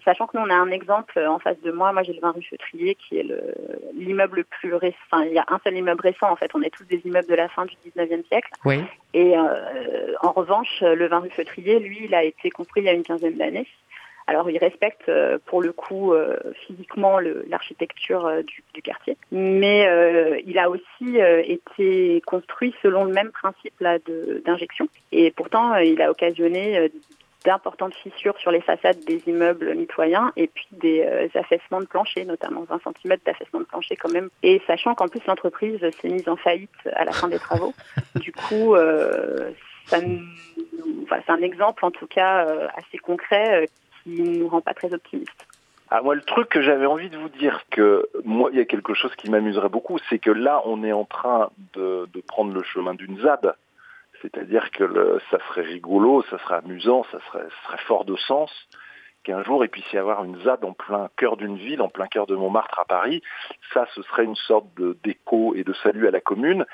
Sachant que nous, on a un exemple en face de moi. Moi, j'ai le 20 rue Feutrier, qui est le- l'immeuble le plus récent. Enfin, il y a un seul immeuble récent, en fait. On est tous des immeubles de la fin du 19e siècle. Oui. Et euh, en revanche, le 20 rue Feutrier, lui, il a été construit il y a une quinzaine d'années. Alors, il respecte euh, pour le coup euh, physiquement l'architecture euh, du, du quartier, mais euh, il a aussi euh, été construit selon le même principe là d'injection. Et pourtant, euh, il a occasionné euh, d'importantes fissures sur les façades des immeubles mitoyens et puis des euh, affaissements de plancher, notamment 20 cm d'affaissement de plancher quand même. Et sachant qu'en plus l'entreprise s'est mise en faillite à la fin des travaux, [laughs] du coup, euh, ça nous- enfin, c'est un exemple en tout cas euh, assez concret euh, qui nous rend pas très optimistes. Ah, moi, le truc que j'avais envie de vous dire, que moi, il y a quelque chose qui m'amuserait beaucoup, c'est que là, on est en train de, de prendre le chemin d'une ZAD. C'est-à-dire que le- ça serait rigolo, ça serait amusant, ça serait, ça serait fort de sens qu'un jour il puisse y avoir une ZAD en plein cœur d'une ville, en plein cœur de Montmartre à Paris. Ça, ce serait une sorte de d'écho et de salut à la commune.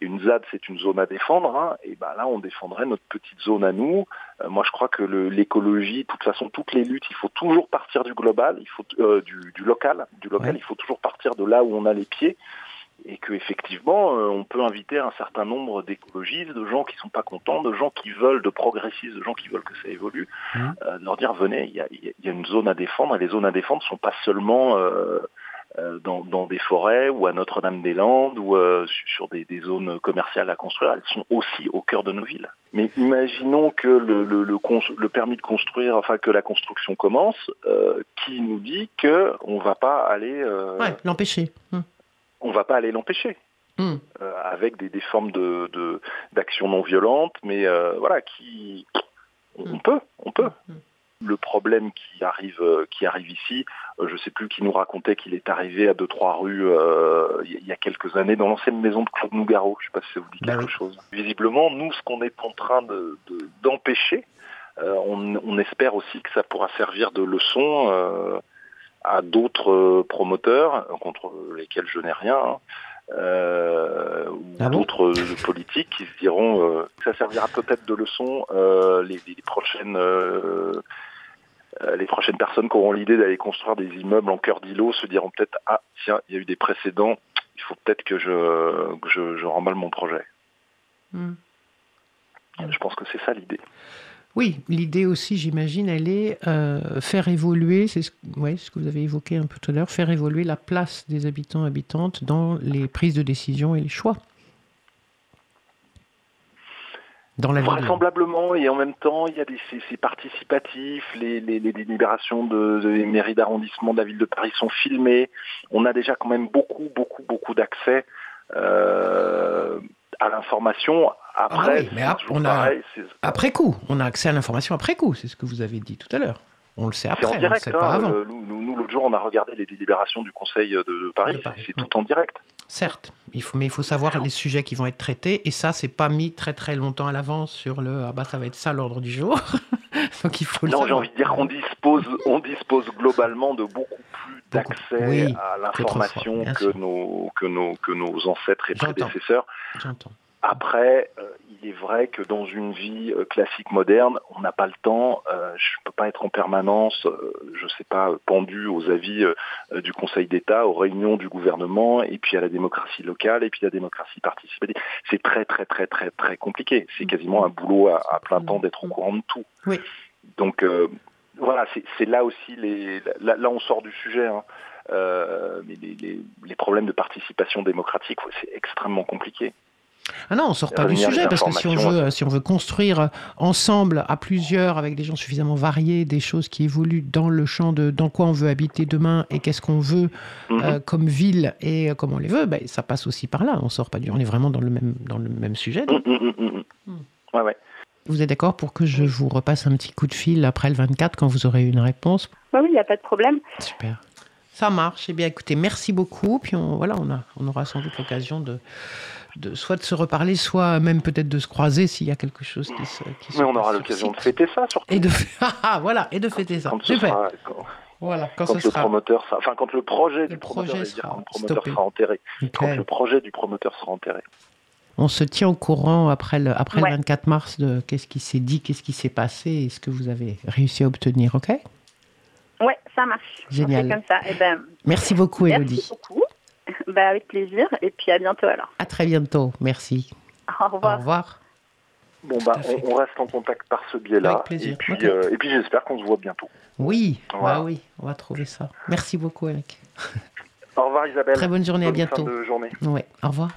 Et une ZAD, c'est une zone à défendre. hein. Et ben là, on défendrait notre petite zone à nous. Euh, moi, je crois que l'écologie, de toute façon, toutes les luttes, il faut toujours partir du global, il faut euh, du, du local, du local. Ouais. Il faut toujours partir de là où on a les pieds. Et que effectivement, euh, on peut inviter un certain nombre d'écologistes, de gens qui sont pas contents, de gens qui veulent, de progressistes, de gens qui veulent que ça évolue, Mhm. euh, de leur dire venez, il y a, y une zone à défendre. Et les zones à défendre sont pas seulement euh, dans, dans des forêts ou à Notre-Dame-des-Landes ou euh, sur des, des zones commerciales à construire, elles sont aussi au cœur de nos villes. Mais imaginons que le, le, le, cons- le permis de construire, enfin que la construction commence, euh, qui nous dit que on va pas aller, euh, Ouais, l'empêcher. Hmm. on va pas aller l'empêcher Hmm. euh, avec des, des formes de de- d'action non violente, mais euh, voilà qui on, on Mm. peut, on peut. Mm. Le problème qui arrive euh, qui arrive ici, euh, je sais plus qui nous racontait qu'il est arrivé à deux trois rues euh, il y a- il y a quelques années dans l'ancienne maison de Claude Nougaro. Je sais pas si ça vous dit Bah quelque chose. Visiblement, nous, ce qu'on est en train de de- d'empêcher, euh, on, on espère aussi que ça pourra servir de leçon. Euh, à d'autres euh, promoteurs contre lesquels je n'ai rien, hein, euh, ou Ah d'autres euh, politiques qui se diront euh, que ça servira peut-être de leçon euh, les, les prochaines euh, euh, les prochaines personnes qui auront l'idée d'aller construire des immeubles en cœur d'îlot se diront peut-être ah tiens il y a eu des précédents il faut peut-être que je que je, je remballe mon projet Hmm. je pense que c'est ça l'idée Oui, l'idée aussi, j'imagine, elle est euh, faire évoluer, c'est ce, que vous avez évoqué un peu tout à l'heure, faire évoluer la place des habitants habitantes dans les prises de décision et les choix. Dans la. Vraisemblablement, et en même temps, il y a des c'est participatif, les, délibérations de, de les mairies d'arrondissement de la ville de Paris sont filmées. On a déjà quand même beaucoup, beaucoup, beaucoup d'accès euh, à l'information. Après, Ah oui, mais c'est ap- toujours on a- pareil, Après coup, on a accès à l'information après coup, c'est ce que vous avez dit tout à l'heure. On le sait après, en on ne direct. sait pas hein, avant. nous, l'autre jour, on a regardé les délibérations du Conseil de, Paris, c'est oui. tout en direct. Certes, il faut, mais il faut savoir les sujets qui vont être traités, et ça, c'est pas mis très très longtemps à l'avance sur le ah bah ça va être ça l'ordre du jour. [laughs] Donc il faut le Non, j'ai envie de dire qu'on dispose, on dispose globalement de beaucoup plus d'accès Oui, à l'information que nos, que, nos, que nos ancêtres et prédécesseurs. J'entends. Après, euh, il est vrai que dans une vie euh, classique moderne, on n'a pas le temps. Euh, je peux pas être en permanence, euh, je sais pas, pendu aux avis du Conseil d'État, aux réunions du gouvernement, et puis à la démocratie locale, et puis à la démocratie participative. C'est très très très très très compliqué. C'est quasiment un boulot à, à plein temps d'être au courant de tout. Oui. Donc voilà, c'est- là aussi les. Là, là, on sort du sujet. hein. Mais les, les- les problèmes de participation démocratique, c'est extrêmement compliqué. Ah non, on sort pas du sujet parce que si on veut, si on veut construire ensemble, à plusieurs, avec des gens suffisamment variés, des choses qui évoluent dans le champ de dans quoi on veut habiter demain et qu'est-ce qu'on veut Mhm. euh, comme ville et euh, comme on les veut, ben, ça passe aussi par là. On sort pas du, on est vraiment dans le même dans le même sujet. donc. Hum, hum, hum. Ouais, ouais. Vous êtes d'accord pour que je vous repasse un petit coup de fil après le 24 quand vous aurez une réponse? Bah oui, il n'y a pas de problème. Super. Ça marche. Eh bien, écoutez, merci beaucoup. Puis on, voilà, on, a, on aura sans doute l'occasion de, de soit de se reparler, soit même peut-être de se croiser s'il y a quelque chose qui se. Qui se Mais on aura l'occasion de fêter ça, surtout. Et de [laughs] ah, voilà et de fêter ça. Quand, Super. sera, quand, Voilà quand, quand ce le sera. promoteur sera, enfin quand le projet du Le promoteur, projet j'allais dire, sera promoteur enterré, quand le projet du promoteur sera enterré. On se tient au courant après le après Ouais. le 24 mars de qu'est-ce qui s'est dit, qu'est-ce qui s'est passé et ce que vous avez réussi à obtenir. Ok? Ouais, ça marche. Génial. Comme ça. Eh ben, Merci beaucoup, Elodie. merci beaucoup. Bah, avec plaisir. Et puis à bientôt alors. À très bientôt. Merci. Au Au revoir. revoir. Bon bah à on, on reste en contact par ce biais-là. Avec plaisir. Et puis, Ok. euh, et puis j'espère qu'on se voit bientôt. Oui, Voilà. bah oui, on va trouver ça. Merci beaucoup, Eric. Au revoir Isabelle. Très bonne journée, à Bonne fin bientôt. de journée. Ouais, au revoir.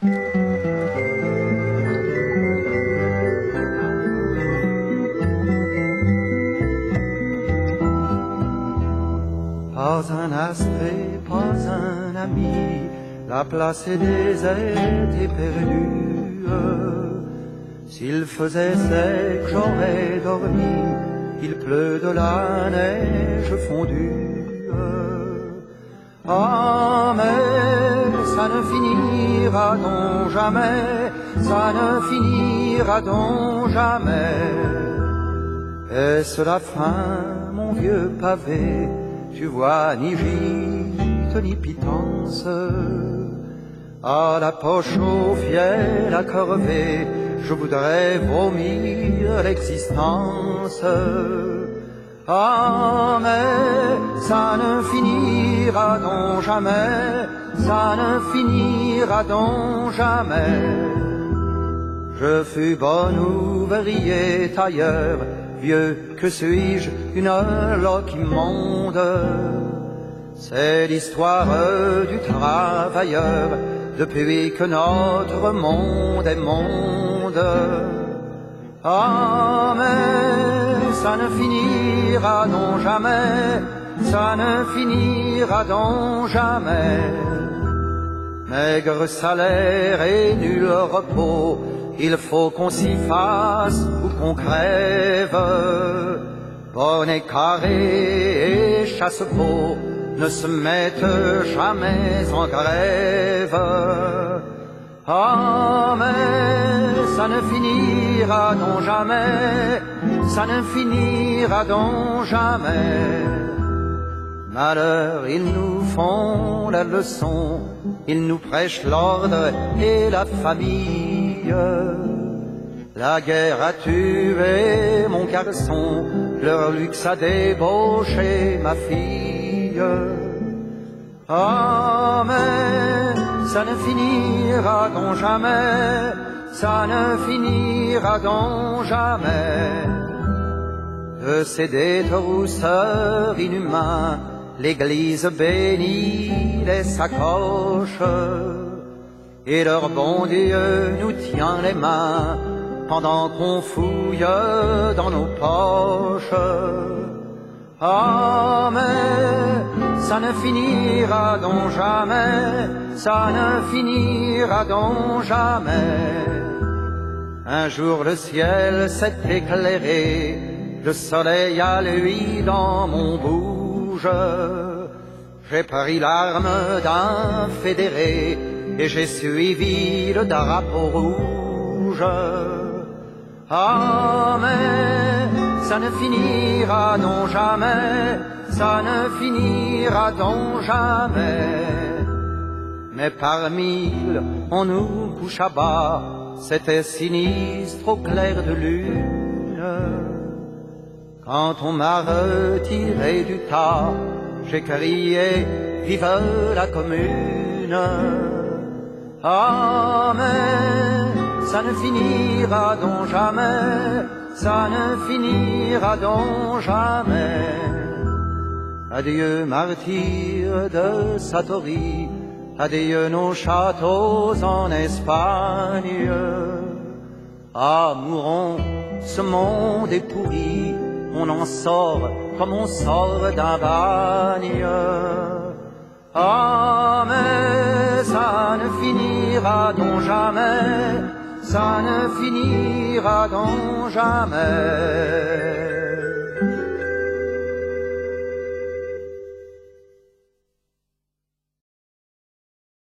Pas un astré, pas un ami, la place est déserte et perdue. S'il faisait sec, j'aurais dormi, il pleut de la neige fondue. Ah, mais ça ne finira donc jamais, ça ne finira donc jamais. Est-ce la fin, mon vieux pavé? Tu vois ni gîte ni pitance. À la poche au fiel à corvée, je voudrais vomir l'existence. Ah, mais ça ne finira donc jamais, ça ne finira donc jamais. Je fus bon ouvrier tailleur, vieux que suis-je, une loque. C'est l'histoire du travailleur depuis que notre monde est monde. Ah, mais ça ne finira donc jamais, ça ne finira donc jamais. Maigre salaire et nul repos, il faut qu'on s'y fasse ou qu'on crève. Bonnet carré et chasse-peau ne se mettent jamais en grève. Ah, mais ça ne finira donc jamais, ça ne finira donc jamais. Malheur, ils nous font la leçon, ils nous prêchent l'ordre et la famille. La guerre a tué mon garçon, leur luxe a débauché ma fille. Ah, mais ça ne finira donc jamais, ça ne finira donc jamais de ces détrousseurs inhumains, l'église bénit les sacoches, et leur bon Dieu nous tient les mains pendant qu'on fouille dans nos poches. Ah, mais ça ne finira donc jamais, ça ne finira donc jamais. Un jour le ciel s'est éclairé, le soleil a lui dans mon bouge. J'ai pris l'arme d'un fédéré et j'ai suivi le drapeau rouge. Ah, mais ça ne finira donc jamais, ça ne finira donc jamais. Mais par mille, on nous couche à bas, c'était sinistre au clair de lune. Quand on m'a retiré du tas, j'ai crié Vive la commune. Ah ça ne finira donc jamais, ça ne finira donc jamais. Adieu martyr de Satori, adieu nos châteaux en Espagne. Ah mourons, ce monde est pourri, on en sort comme on sort d'un bagne. Ah mais ça ne finira donc jamais, ça ne finira donc jamais.